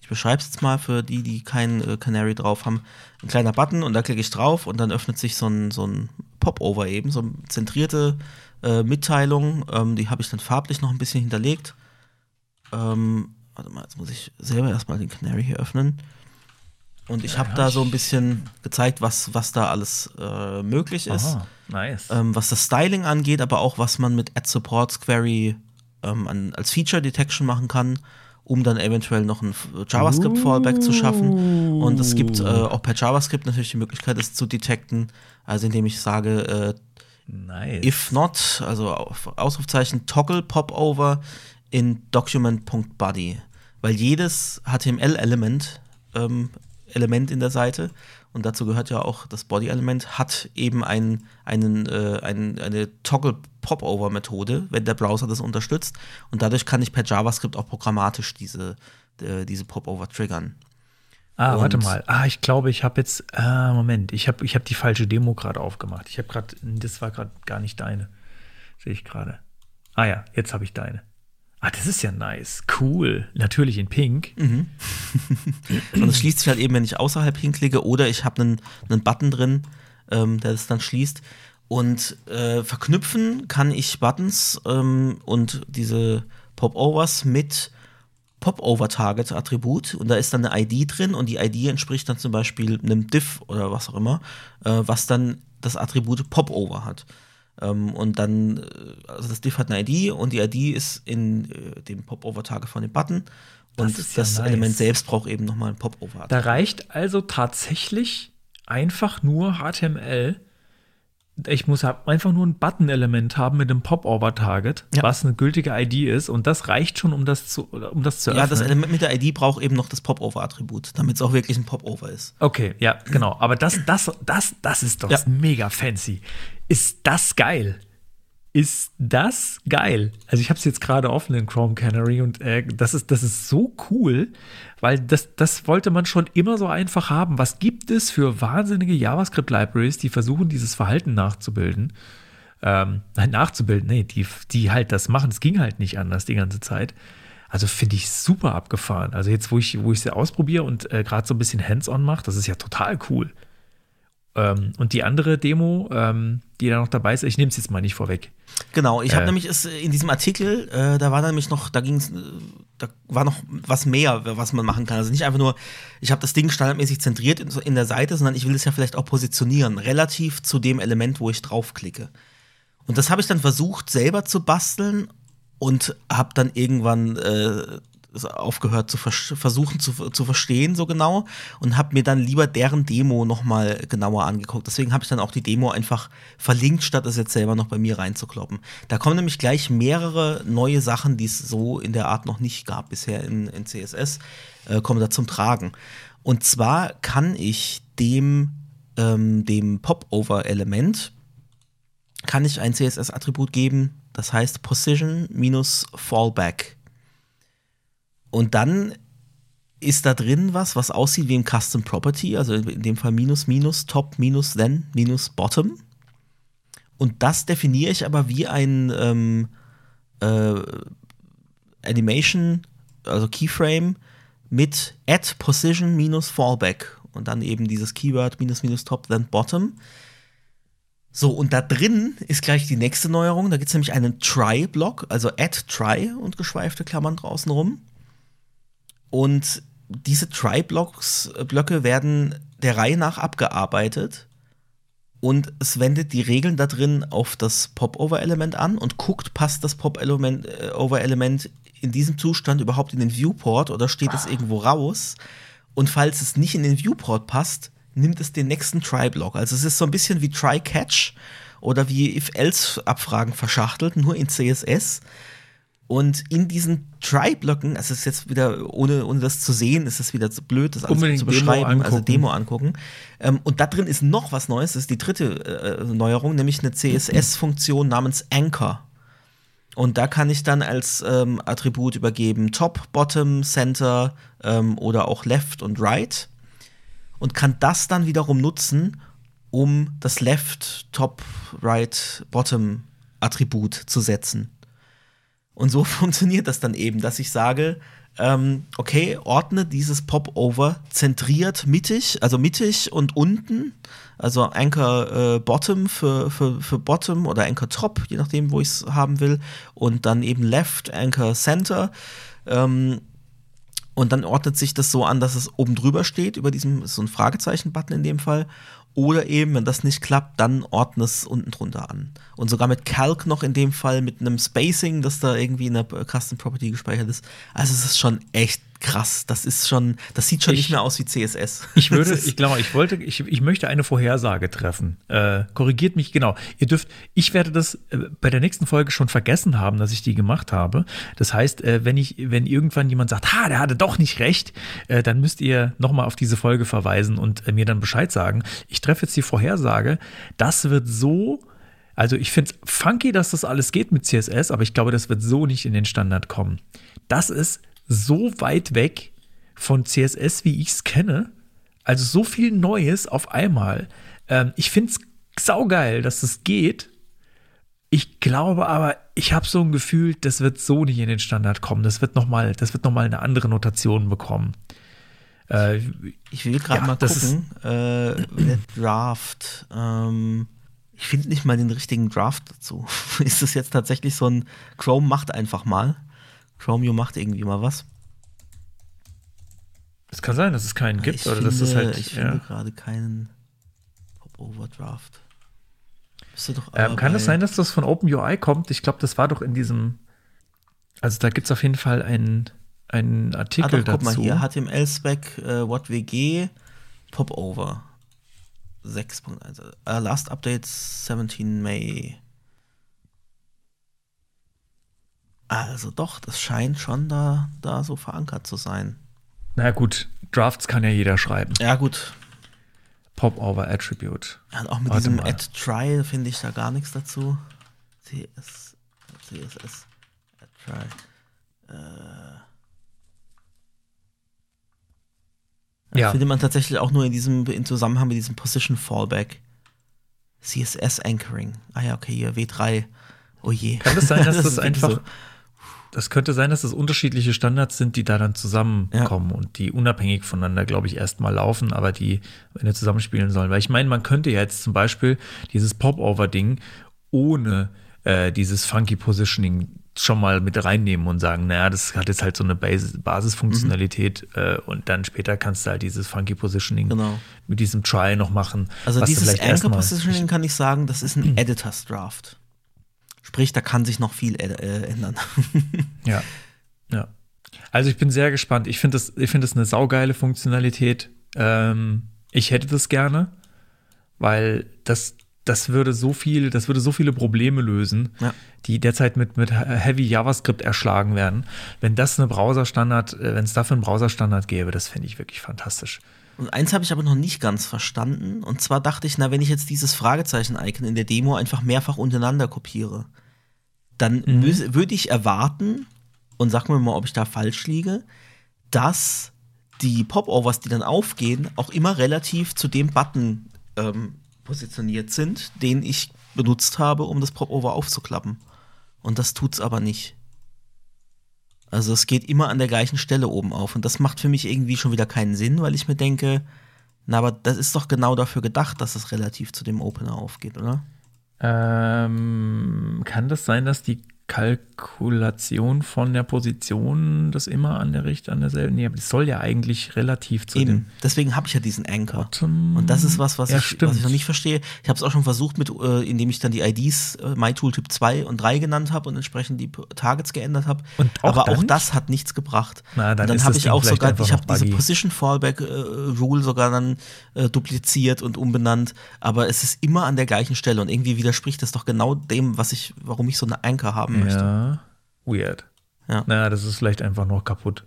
Ich beschreibe es jetzt mal für die, die keinen äh, Canary drauf haben. Ein kleiner Button und da klicke ich drauf und dann öffnet sich so ein, so ein Popover eben, so eine zentrierte äh, Mitteilung. Ähm, die habe ich dann farblich noch ein bisschen hinterlegt. Ähm, warte mal, jetzt muss ich selber erstmal den Canary hier öffnen. Und ich habe da so ein bisschen gezeigt, was, was da alles äh, möglich ist. Aha, nice. Ähm, was das Styling angeht, aber auch was man mit Add Supports Query ähm, an, als Feature Detection machen kann, um dann eventuell noch ein JavaScript Fallback zu schaffen. Und es gibt äh, auch per JavaScript natürlich die Möglichkeit, es zu detecten, also indem ich sage, äh, nice. if not, also auf Ausrufzeichen Toggle Popover in document.body. Weil jedes HTML-Element, ähm, Element in der Seite, und dazu gehört ja auch das Body-Element, hat eben ein, einen, äh, ein, eine Toggle-Popover-Methode, wenn der Browser das unterstützt. Und dadurch kann ich per JavaScript auch programmatisch diese, äh, diese Popover triggern. ah, warte und- mal. Ah, ich glaube, ich habe jetzt, ah, Moment, ich habe ich hab die falsche Demo gerade aufgemacht. Ich habe gerade, das war gerade gar nicht deine. Sehe ich gerade. Ah ja, jetzt habe ich deine. Ah, das ist ja nice. Cool. Natürlich in Pink. Und es schließt sich halt eben, wenn ich außerhalb hinklicke oder ich habe einen, einen Button drin, ähm, der das dann schließt. Und äh, verknüpfen kann ich Buttons ähm, und diese Popovers mit Popover-Target-Attribut. Und da ist dann eine ID drin und die ID entspricht dann zum Beispiel einem Div oder was auch immer, äh, was dann das Attribut Popover hat. Ähm, und dann, äh, also das Div hat eine ID und die ID ist in äh, dem Popover-Target von dem Button. Das Und ist ja das nice. Element selbst braucht eben nochmal ein Popover. Da reicht also tatsächlich einfach nur HTML. Ich muss einfach nur ein Button-Element haben mit einem Popover-Target, Ja. was eine gültige ID ist. Und das reicht schon, um das zu, um das zu Ja, das öffnen. Element mit der ID braucht eben noch das Popover-Attribut, damit es auch wirklich ein Popover ist. Okay, ja, genau. Aber das, das, das, das ist doch Ja. mega fancy. Ist das geil? Ist das geil? Also ich habe es jetzt gerade offen in Chrome Canary und äh, das, ist, das ist so cool, weil das, das wollte man schon immer so einfach haben. Was gibt es für wahnsinnige JavaScript-Libraries, die versuchen, dieses Verhalten nachzubilden? Ähm, nein, nachzubilden, nee, die, die halt das machen. Es ging halt nicht anders die ganze Zeit. Also finde ich super abgefahren. Also jetzt, wo ich wo ausprobiere und äh, gerade so ein bisschen Hands-on mache, das ist ja total cool. Ähm, und die andere Demo, ähm, die da noch dabei ist, ich nehme es jetzt mal nicht vorweg. Genau, ich habe Äh. nämlich es in diesem Artikel, äh, da war nämlich noch, da ging es, da war noch was mehr, was man machen kann. Also nicht einfach nur, ich habe das Ding standardmäßig zentriert in, in der Seite, sondern ich will es ja vielleicht auch positionieren, relativ zu dem Element, wo ich draufklicke. Und das habe ich dann versucht selber zu basteln und habe dann irgendwann äh, aufgehört zu vers versuchen zu, zu verstehen so genau und habe mir dann lieber deren Demo noch mal genauer angeguckt. Deswegen habe ich dann auch die Demo einfach verlinkt, statt es jetzt selber noch bei mir reinzukloppen. Da kommen nämlich gleich mehrere neue Sachen, die es so in der Art noch nicht gab bisher in, in CSS, äh, kommen da zum Tragen. Und zwar kann ich dem, ähm, dem Popover-Element kann ich ein CSS-Attribut geben, das heißt Position minus Fallback. Und dann ist da drin was, was aussieht wie ein Custom Property, also in dem Fall minus, minus, top, minus, then, minus, bottom. Und das definiere ich aber wie ein ähm, äh, Animation, also Keyframe mit add position minus fallback und dann eben dieses Keyword minus minus top, then bottom. So, und da drin ist gleich die nächste Neuerung. Da gibt es nämlich einen Try-Block, also add try und geschweifte Klammern draußen rum. Und diese Try-Blocks, äh, werden der Reihe nach abgearbeitet. Und es wendet die Regeln da drin auf das Popover-Element an und guckt, passt das Popover-Element in diesem Zustand überhaupt in den Viewport oder steht es irgendwo raus? Und falls es nicht in den Viewport passt, nimmt es den nächsten Try-Block. Also es ist so ein bisschen wie Try-Catch oder wie If-Else-Abfragen verschachtelt, nur in CSS. Und in diesen Try-Blöcken, also es ist jetzt wieder, ohne, ohne das zu sehen, ist es wieder zu blöd, das alles Unbedingt zu Demo beschreiben, also angucken. Demo angucken. Ähm, und da drin ist noch was Neues, das ist die dritte äh, Neuerung, nämlich eine CSS-Funktion namens Anchor. Und da kann ich dann als ähm, Attribut übergeben Top, Bottom, Center ähm, oder auch Left und Right und kann das dann wiederum nutzen, um das Left, Top, Right, Bottom Attribut zu setzen. Und so funktioniert das dann eben, dass ich sage, ähm, okay, ordne dieses Popover zentriert mittig, also mittig und unten, also Anchor äh, Bottom für, für, für Bottom oder Anchor Top, je nachdem, wo ich es haben will, und dann eben Left, Anchor Center. Ähm, und dann ordnet sich das so an, dass es oben drüber steht, über diesem, so ein Fragezeichen-Button in dem Fall. Oder eben, wenn das nicht klappt, dann ordne es unten drunter an. Und sogar mit Calc noch in dem Fall, mit einem Spacing, das da irgendwie in der Custom Property gespeichert ist. Also es ist schon echt krass. Das ist schon, das sieht schon Ich- nicht mehr aus wie CSS. Ich würde, ich glaube, ich wollte, ich, ich möchte eine Vorhersage treffen. Äh, korrigiert mich genau. Ihr dürft, ich werde das äh, bei der nächsten Folge schon vergessen haben, dass ich die gemacht habe. Das heißt, äh, wenn ich, wenn irgendwann jemand sagt, ha, der hatte doch nicht recht, äh, dann müsst ihr nochmal auf diese Folge verweisen und äh, mir dann Bescheid sagen. Ich treffe jetzt die Vorhersage. Das wird so, also ich finde es funky, dass das alles geht mit CSS, aber ich glaube, das wird so nicht in den Standard kommen. Das ist so weit weg von CSS, wie ich es kenne. Also so viel Neues auf einmal. Ähm, ich finde es saugeil, dass es geht. Ich glaube aber, ich habe so ein Gefühl, das wird so nicht in den Standard kommen. Das wird nochmal, das wird noch mal eine andere Notation bekommen. Äh, Ich will gerade Ja, mal das gucken. Äh, Draft. Ähm, ich finde nicht mal den richtigen Draft dazu. ist das jetzt tatsächlich so ein Chrome macht einfach mal? Chromium macht irgendwie mal was. es kann sein, dass es keinen gibt ich oder finde, dass es halt. ich ja. finde gerade keinen Popover Draft. Müsste doch ähm, kann es sein, dass das von OpenUI kommt? Ich glaube, das war doch in diesem. Also da gibt es auf jeden Fall einen, einen Ah, Artikel doch, guck dazu. mal hier, HTML-Spec, äh, WhatWG, Popover. 6.1. Äh, last Update 17 May. Also doch, das scheint schon da, da so verankert zu sein. Na gut, Drafts kann ja jeder schreiben. Ja, gut. Popover Attribute. Ja, auch mit Warte diesem mal. Add Try finde ich da gar nichts dazu. CS, CSS, Add Try. Äh. Ja. Findet man tatsächlich auch nur in diesem, in Zusammenhang mit diesem Position Fallback. CSS Anchoring. Ah ja, okay, hier W3. Oh je. Kann es sein, dass das, wirklich einfach. so. Das könnte sein, dass das unterschiedliche Standards sind, die da dann zusammenkommen und die unabhängig voneinander, glaube ich, erstmal laufen, aber die am Ende zusammenspielen sollen. Weil ich meine, man könnte ja jetzt zum Beispiel dieses Popover-Ding ohne äh, dieses Funky Positioning schon mal mit reinnehmen und sagen, naja, das hat jetzt halt so eine Basis Basisfunktionalität äh, und dann später kannst du halt dieses Funky Positioning Genau. mit diesem Try noch machen. Also dieses Anchor Positioning kann ich sagen, das ist ein Editors Draft. Sprich, da kann sich noch viel äh, ändern. Ja. Ja. Also ich bin sehr gespannt. Ich finde das, ich finde das eine saugeile Funktionalität. Ähm, ich hätte das gerne, weil das, das würde so viel, das würde so viele Probleme lösen, Ja. die derzeit mit, mit Heavy JavaScript erschlagen werden. Wenn das eine Browserstandard, äh, wenn es dafür einen Browserstandard gäbe, das fände ich wirklich fantastisch. Und eins habe ich aber noch nicht ganz verstanden. Und zwar dachte ich, na, wenn ich jetzt dieses Fragezeichen-Icon in der Demo einfach mehrfach untereinander kopiere, dann Mhm. würde ich erwarten, und sag mir mal, ob ich da falsch liege, dass die Popovers, die dann aufgehen, auch immer relativ zu dem Button ähm, positioniert sind, den ich benutzt habe, um das Popover aufzuklappen. Und das tut's aber nicht. Also es geht immer an der gleichen Stelle oben auf. Und das macht für mich irgendwie schon wieder keinen Sinn, weil ich mir denke, na, aber das ist doch genau dafür gedacht, dass es relativ zu dem Opener aufgeht, oder? Ähm, kann das sein, dass die Kalkulation von der Position das immer an der Richt an derselben? Nee, aber das soll ja eigentlich relativ zu dem Eben. Deswegen habe ich ja diesen Anchor. Bottom- Und das ist was, was, Ja, ich, stimmt. was ich noch nicht verstehe. Ich habe es auch schon versucht, mit, äh, indem ich dann die IDs äh, MyToolTip 2 und 3 genannt habe und entsprechend die Targets geändert habe. Aber auch das hat nichts gebracht. Na, dann und dann habe ich auch sogar, ich habe diese. Position Fallback äh, Rule sogar dann äh, dupliziert und umbenannt. Aber es ist immer an der gleichen Stelle und irgendwie widerspricht das doch genau dem, was ich, warum ich so eine Anchor haben möchte. Ja, weird. Ja. Naja, das ist vielleicht einfach noch kaputt.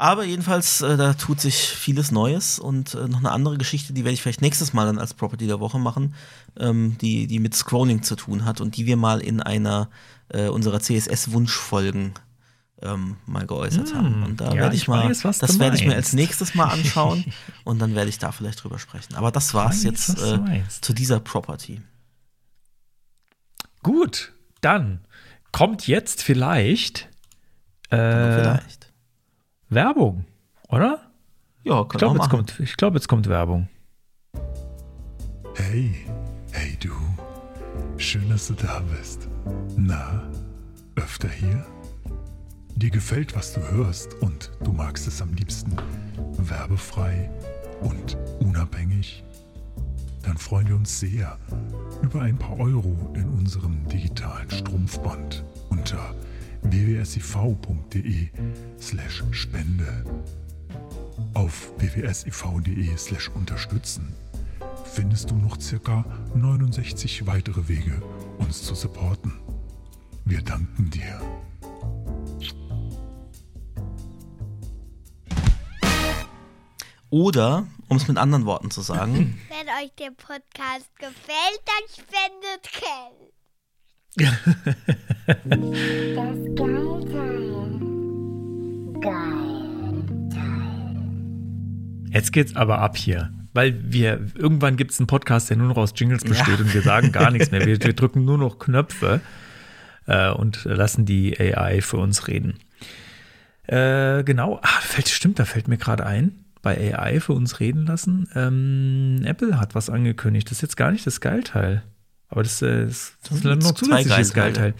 Aber jedenfalls, äh, da tut sich vieles Neues und äh, noch eine andere Geschichte, die werde ich vielleicht nächstes Mal dann als Property der Woche machen, ähm, die, die mit Scrolling zu tun hat und die wir mal in einer äh, unserer CSS-Wunschfolgen ähm, mal geäußert haben. Und da ja, werde ich, ich mal, weiß, das werde ich mir als nächstes mal anschauen und dann werde ich da vielleicht drüber sprechen. Aber das war's weiß, jetzt äh, zu dieser Property. Gut, dann kommt jetzt vielleicht äh, vielleicht. Werbung, oder? Ja, Ich glaube, jetzt, kommt, ich glaub, jetzt kommt Werbung. Hey, hey du. Schön, dass du da bist. Na, öfter hier? Dir gefällt, was du hörst und du magst es am liebsten werbefrei und unabhängig? Dann freuen wir uns sehr über ein paar Euro in unserem digitalen Strumpfband unter www.siv.de slash Spende. Auf www.siv.de slash unterstützen findest du noch circa 69 weitere Wege, uns zu supporten. Wir danken dir. Oder, um es mit anderen Worten zu sagen, Wenn euch der Podcast gefällt, dann spendet Geld. Das Geilteil. Geil. Jetzt geht's aber ab hier. Weil wir, irgendwann gibt es einen Podcast, der nur noch aus Jingles besteht und wir sagen gar nichts mehr. Wir, wir drücken nur noch Knöpfe äh, und lassen die AI für uns reden. Äh, genau, ah, fällt, stimmt, da fällt mir gerade ein, bei AI für uns reden lassen. Ähm, Apple hat was angekündigt. Das ist jetzt gar nicht das Geilteil. Aber das, äh, ist- das ist sind noch zusätzliches. Geilteil.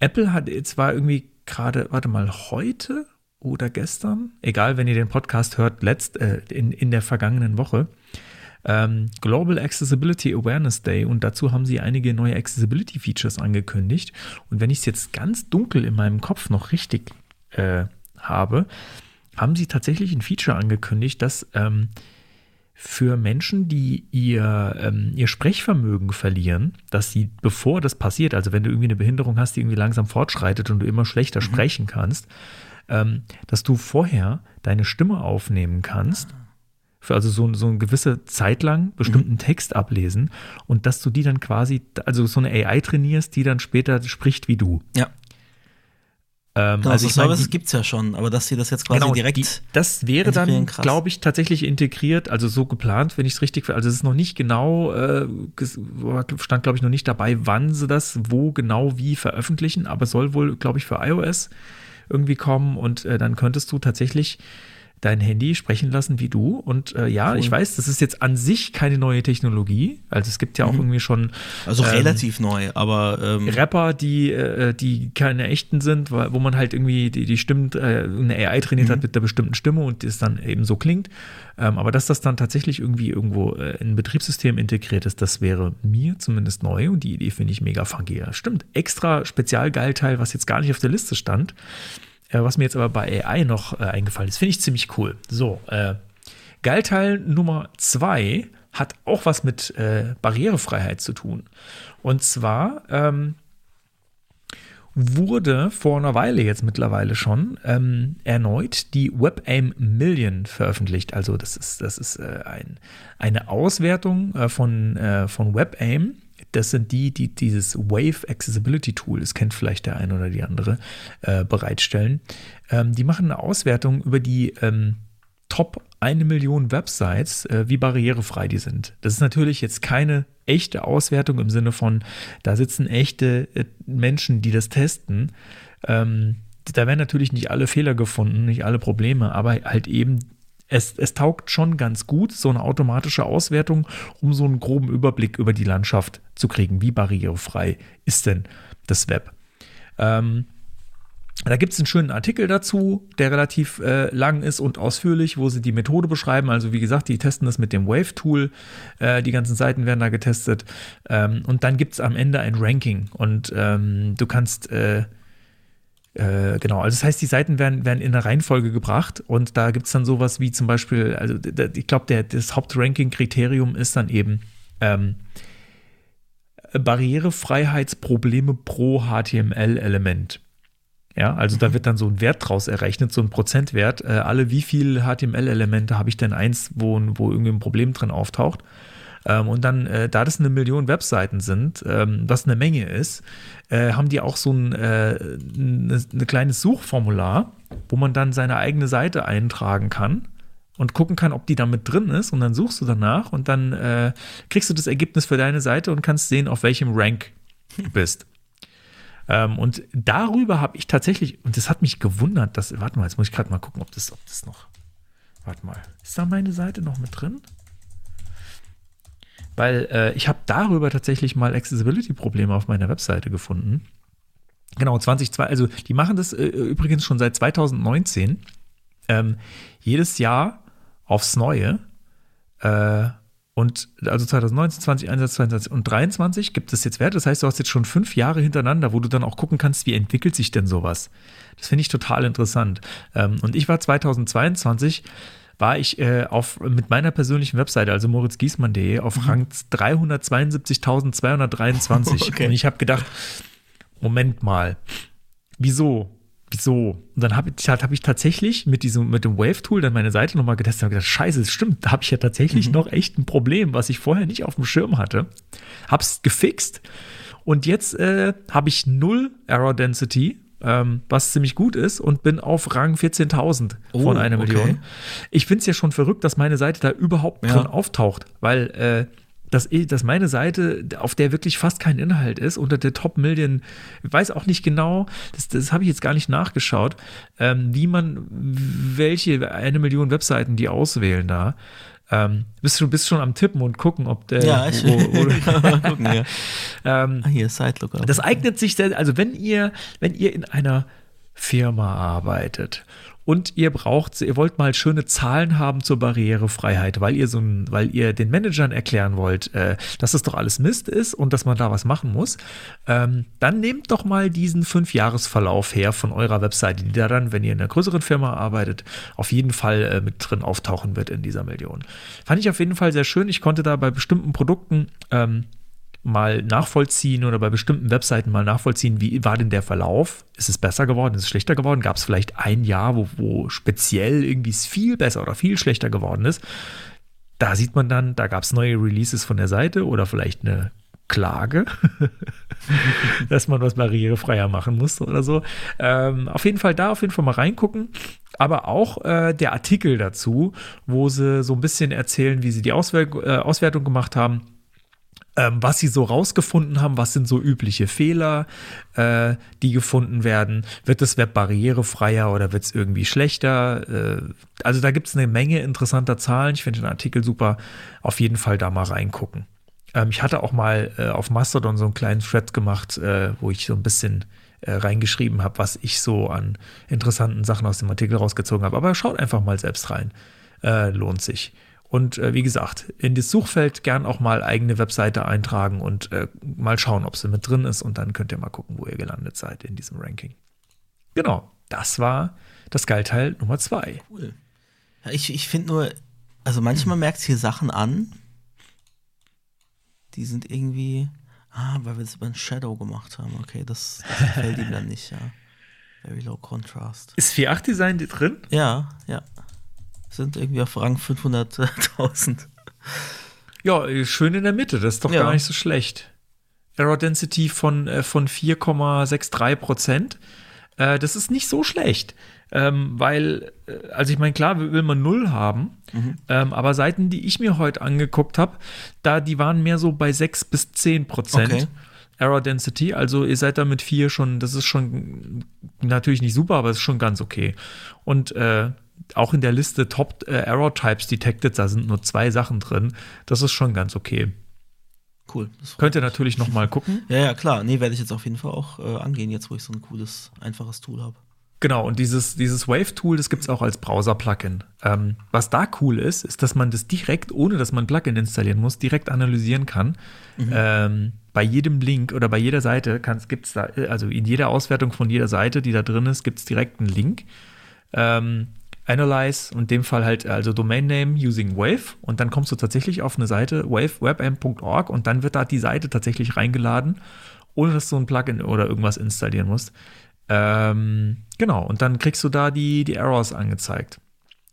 Apple hat jetzt war irgendwie gerade, warte mal, heute oder gestern, egal, wenn ihr den Podcast hört, letzt, äh, in, in der vergangenen Woche, ähm, Global Accessibility Awareness Day und dazu haben sie einige neue Accessibility Features angekündigt. Und wenn ich es jetzt ganz dunkel in meinem Kopf noch richtig äh, habe, haben sie tatsächlich ein Feature angekündigt, das ähm, für Menschen, die ihr, ähm, ihr Sprechvermögen verlieren, dass sie, bevor das passiert, also wenn du irgendwie eine Behinderung hast, die irgendwie langsam fortschreitet und du immer schlechter sprechen kannst, ähm, dass du vorher deine Stimme aufnehmen kannst, für also so, so eine gewisse Zeit lang bestimmten Text ablesen und dass du die dann quasi, also so eine AI trainierst, die dann später spricht wie du. ja, Ähm, genau, also so ich meine, Services die- gibt es ja schon, aber dass sie das jetzt quasi Genau, direkt. die, das wäre dann, glaube ich, tatsächlich integriert, also so geplant, wenn ich es richtig, also es ist noch nicht genau, äh, stand glaube ich noch nicht dabei, wann sie das wo genau wie veröffentlichen, aber soll wohl, glaube ich, für iOS irgendwie kommen und äh, dann könntest du tatsächlich dein Handy sprechen lassen wie du. Und äh, ja, ich weiß, das ist jetzt an sich keine neue Technologie. Also es gibt ja auch irgendwie schon also ähm, relativ neu, aber ähm, Rapper, die, äh, die keine echten sind, weil- wo man halt irgendwie die, die Stimmen, äh, eine AI trainiert hat mit einer bestimmten Stimme und es dann eben so klingt. Ähm, aber dass das dann tatsächlich irgendwie irgendwo äh, in ein Betriebssystem integriert ist, das wäre mir zumindest neu und die Idee finde ich mega funky. Ja, stimmt. Extra Spezialgeilteil, was jetzt gar nicht auf der Liste stand. Äh, was mir jetzt aber bei AI noch äh, eingefallen ist, finde ich ziemlich cool. So, äh, Geilteil Nummer zwei hat auch was mit äh, Barrierefreiheit zu tun. Und zwar ähm, wurde vor einer Weile jetzt mittlerweile schon ähm, erneut die WebAIM Million veröffentlicht. Also das ist, das ist äh, ein, eine Auswertung äh, von, äh, von WebAIM. Das sind die, die dieses Wave Accessibility Tool, das kennt vielleicht der eine oder die andere, äh, bereitstellen. Ähm, die machen eine Auswertung über die ähm, Top eine Million Websites, äh, wie barrierefrei die sind. Das ist natürlich jetzt keine echte Auswertung im Sinne von, da sitzen echte äh, Menschen, die das testen. Ähm, da werden natürlich nicht alle Fehler gefunden, nicht alle Probleme, aber halt eben, es, es taugt schon ganz gut, so eine automatische Auswertung, um so einen groben Überblick über die Landschaft zu kriegen. Wie barrierefrei ist denn das Web? Ähm, da gibt es einen schönen Artikel dazu, der relativ äh, lang ist und ausführlich, wo sie die Methode beschreiben. Also wie gesagt, die testen das mit dem Wave-Tool. Äh, die ganzen Seiten werden da getestet. Ähm, und dann gibt es am Ende ein Ranking. Und ähm, du kannst, äh, äh, genau, also das heißt, die Seiten werden, werden in eine Reihenfolge gebracht. Und da gibt es dann sowas wie zum Beispiel, also ich glaube, das Hauptranking-Kriterium ist dann eben ähm, Barrierefreiheitsprobleme pro HTML-Element. Ja, also da wird dann so ein Wert draus errechnet, so ein Prozentwert. Äh, alle wie viele HTML-Elemente habe ich denn eins, wo, wo irgendwie ein Problem drin auftaucht? Ähm, und dann, äh, da das eine Million Webseiten sind, ähm, was eine Menge ist, äh, haben die auch so ein äh, ne, ne kleines Suchformular, wo man dann seine eigene Seite eintragen kann und gucken kann, ob die damit drin ist. Und dann suchst du danach und dann äh, kriegst du das Ergebnis für deine Seite und kannst sehen, auf welchem Rank du bist. Ähm, und darüber habe ich tatsächlich, und das hat mich gewundert, dass, warte mal, jetzt muss ich gerade mal gucken, ob das, ob das noch, warte mal, ist da meine Seite noch mit drin? Weil äh, ich habe darüber tatsächlich mal Accessibility-Probleme auf meiner Webseite gefunden. Genau, 2002, also die machen das äh, übrigens schon seit 2019. Ähm, jedes Jahr aufs Neue. Äh, und also 2019, 20, 21, 22 und 23 gibt es jetzt Werte. Das heißt, du hast jetzt schon fünf Jahre hintereinander, wo du dann auch gucken kannst, wie entwickelt sich denn sowas. Das finde ich total interessant. Ähm, und ich war 2022 war ich äh, auf, mit meiner persönlichen Webseite, also moritzgiesmann.de, auf mhm. Rang 372.223. Okay. Und ich habe gedacht, Moment mal, wieso? wieso? Und dann habe ich, hab ich tatsächlich mit diesem, mit dem Wave-Tool dann meine Seite nochmal getestet und gedacht, scheiße, das stimmt, da habe ich ja tatsächlich mhm. noch echt ein Problem, was ich vorher nicht auf dem Schirm hatte. Hab's gefixt und jetzt äh, habe ich null Error Density, ähm, was ziemlich gut ist und bin auf Rang 14.000 oh, von einer Million. Okay. Ich finde es ja schon verrückt, dass meine Seite da überhaupt ja. drin auftaucht, weil äh, dass, dass meine Seite, auf der wirklich fast kein Inhalt ist, unter der Top Million, ich weiß auch nicht genau, das, das habe ich jetzt gar nicht nachgeschaut, ähm, wie man, welche eine Million Webseiten die auswählen da. Ähm, bist du bist schon am Tippen und gucken, ob der. Ja, ich wo, wo, gucken, ja. ähm, ah, hier, Sidelooker. Das eignet sich, also wenn ihr, wenn ihr in einer Firma arbeitet und ihr braucht, ihr wollt mal schöne Zahlen haben zur Barrierefreiheit, weil ihr so ein, weil ihr den Managern erklären wollt, äh, dass das doch alles Mist ist und dass man da was machen muss, ähm, dann nehmt doch mal diesen Fünfjahresverlauf her von eurer Webseite, die da dann, wenn ihr in einer größeren Firma arbeitet, auf jeden Fall äh, mit drin auftauchen wird in dieser Million. Fand ich auf jeden Fall sehr schön. Ich konnte da bei bestimmten Produkten ähm, mal nachvollziehen oder bei bestimmten Webseiten mal nachvollziehen, wie war denn der Verlauf? Ist es besser geworden? Ist es schlechter geworden? Gab es vielleicht ein Jahr, wo, wo speziell irgendwie es viel besser oder viel schlechter geworden ist? Da sieht man dann, da gab es neue Releases von der Seite oder vielleicht eine Klage, dass man was barrierefreier machen muss oder so. Ähm, auf jeden Fall da auf jeden Fall mal reingucken. Aber auch äh, der Artikel dazu, wo sie so ein bisschen erzählen, wie sie die Auswer äh, Auswertung gemacht haben ähm, was sie so rausgefunden haben, was sind so übliche Fehler, äh, die gefunden werden. Wird das Web barrierefreier oder wird es irgendwie schlechter? Äh, also da gibt es eine Menge interessanter Zahlen. Ich finde den Artikel super. Auf jeden Fall da mal reingucken. Ähm, ich hatte auch mal äh, auf Mastodon so einen kleinen Thread gemacht, äh, wo ich so ein bisschen äh, reingeschrieben habe, was ich so an interessanten Sachen aus dem Artikel rausgezogen habe. Aber schaut einfach mal selbst rein. Äh, lohnt sich. Und äh, wie gesagt, in das Suchfeld gern auch mal eigene Webseite eintragen und äh, mal schauen, ob sie mit drin ist. Und dann könnt ihr mal gucken, wo ihr gelandet seid in diesem Ranking. Genau. Das war das Geilteil Nummer zwei. Cool. Ja, ich ich finde nur, also manchmal merkt es hier Sachen an, die sind irgendwie, ah, weil wir das über ein Shadow gemacht haben. Okay, das, das gefällt ihm dann nicht, ja. Very low contrast. Ist 4.8 Design drin? Ja, ja. Sind irgendwie auf Rang 500.000. Ja, schön in der Mitte, das ist doch Ja. gar nicht so schlecht. Error Density von, äh, von 4,63 Prozent. Äh, das ist nicht so schlecht. Ähm, weil, äh, also ich meine, klar will man null haben, ähm, aber Seiten, die ich mir heute angeguckt habe, da die waren mehr so bei 6 bis 10 Prozent. Okay. Error Density, also ihr seid da mit 4 schon, das ist schon natürlich nicht super, aber es ist schon ganz okay. Und äh, auch in der Liste Top äh, Error Types Detected, da sind nur zwei Sachen drin. Das ist schon ganz okay. Cool. Könnt ihr natürlich noch mal gucken. ja, ja, klar. Nee, werde ich jetzt auf jeden Fall auch äh, angehen, jetzt wo ich so ein cooles, einfaches Tool habe. Genau, und dieses, dieses Wave-Tool, das gibt es auch als Browser-Plugin. Ähm, was da cool ist, ist, dass man das direkt, ohne dass man ein Plugin installieren muss, direkt analysieren kann. Ähm, bei jedem Link oder bei jeder Seite gibt es da, also in jeder Auswertung von jeder Seite, die da drin ist, gibt es direkt einen Link. Ähm, Analyze und dem Fall halt also Domain Name using Wave und dann kommst du tatsächlich auf eine Seite wavewebm.org und dann wird da die Seite tatsächlich reingeladen, ohne dass du ein Plugin oder irgendwas installieren musst. Ähm, genau, und dann kriegst du da die, die Errors angezeigt.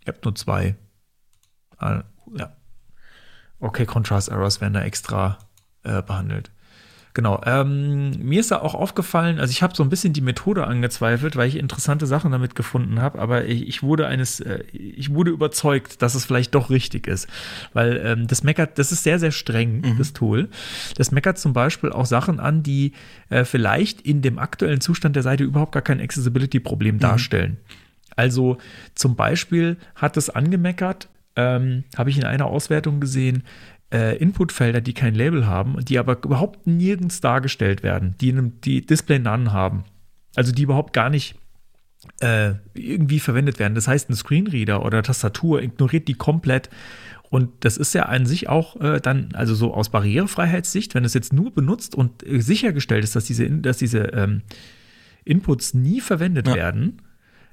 Ich habe nur zwei. Ah, ja. Okay, Contrast Errors werden da extra äh, behandelt. Genau. Ähm, mir ist da auch aufgefallen, also ich habe so ein bisschen die Methode angezweifelt, weil ich interessante Sachen damit gefunden habe, aber ich, ich wurde eines, äh, ich wurde überzeugt, dass es vielleicht doch richtig ist. Weil ähm, das meckert, das ist sehr, sehr streng, das Tool. Das meckert zum Beispiel auch Sachen an, die äh, vielleicht in dem aktuellen Zustand der Seite überhaupt gar kein Accessibility-Problem darstellen. Also zum Beispiel hat es angemeckert, ähm, habe ich in einer Auswertung gesehen, äh, Inputfelder, die kein Label haben, die aber überhaupt nirgends dargestellt werden, die, in einem, die Display None haben. Also die überhaupt gar nicht äh, irgendwie verwendet werden. Das heißt, ein Screenreader oder Tastatur ignoriert die komplett. Und das ist ja an sich auch äh, dann, also so aus Barrierefreiheitssicht, wenn es jetzt nur benutzt und äh, sichergestellt ist, dass diese, dass diese ähm, Inputs nie verwendet Ja. werden,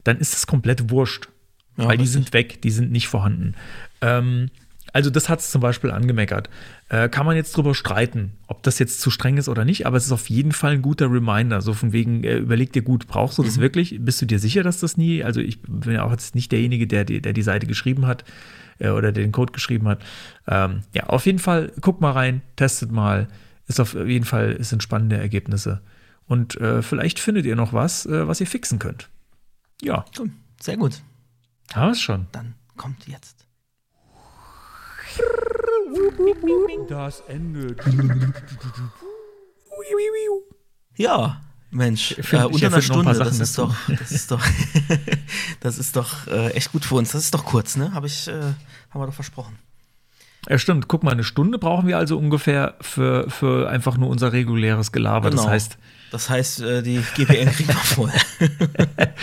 dann ist das komplett wurscht. Ja, weil die sind weg, die sind nicht vorhanden. Ähm, also das hat es zum Beispiel angemeckert. Äh, kann man jetzt drüber streiten, ob das jetzt zu streng ist oder nicht, aber es ist auf jeden Fall ein guter Reminder. So von wegen, äh, überleg dir gut, brauchst du das Mhm. wirklich? Bist du dir sicher, dass das nie, also ich bin ja auch jetzt nicht derjenige, der die, der die Seite geschrieben hat äh, oder der den Code geschrieben hat. Ähm, ja, auf jeden Fall, guck mal rein, testet mal. Ist auf jeden Fall, es sind spannende Ergebnisse. Und äh, vielleicht findet ihr noch was, äh, was ihr fixen könnt. Ja. Sehr gut. haben wir es schon. Dann kommt jetzt. Das endet. Ja, Mensch, Ich find- äh, ich unter einer Stunde, das ist doch, das ist doch, das ist doch äh, echt gut für uns. Das ist doch kurz, ne? Habe ich, äh, haben wir doch versprochen. Ja, stimmt. Guck mal, eine Stunde brauchen wir also ungefähr für, für einfach nur unser reguläres Gelaber. Das Genau. heißt, Das heißt, äh, die GPN kriegen wir vorher.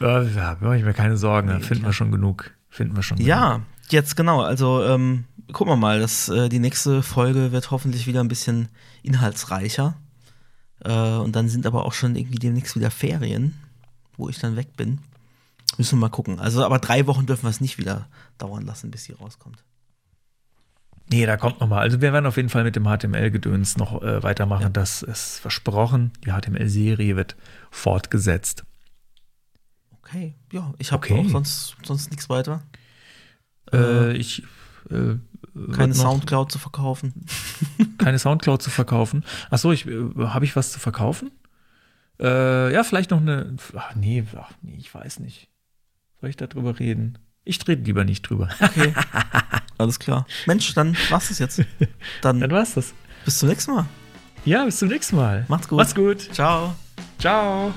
äh, ja, mache ich mir keine Sorgen. da finden wir schon genug. Finden wir schon genug. Ja, jetzt genau. Also ähm, gucken wir mal, das, äh, die nächste Folge wird hoffentlich wieder ein bisschen inhaltsreicher. Äh, und dann sind aber auch schon irgendwie demnächst wieder Ferien, wo ich dann weg bin. Müssen wir mal gucken. Also, aber drei Wochen dürfen wir es nicht wieder dauern lassen, bis sie rauskommt. Nee, da kommt noch mal. Also wir werden auf jeden Fall mit dem HTML-Gedöns noch äh, weitermachen. Das ist versprochen. Die HTML-Serie wird fortgesetzt. Okay, ja, ich habe Okay. auch sonst, sonst nichts weiter. Äh, ich äh, Keine Soundcloud zu verkaufen. keine Soundcloud zu verkaufen. Ach so, ich äh, habe ich was zu verkaufen? Äh, ja, vielleicht noch eine. Ach nee, ach nee, ich weiß nicht. Soll ich darüber reden? Ich rede lieber nicht drüber. Okay. Alles klar. Mensch, dann war's das jetzt. Dann Dann war's das. bis zum nächsten Mal. Ja, bis zum nächsten Mal. Macht's gut. Macht's gut. Ciao. Ciao.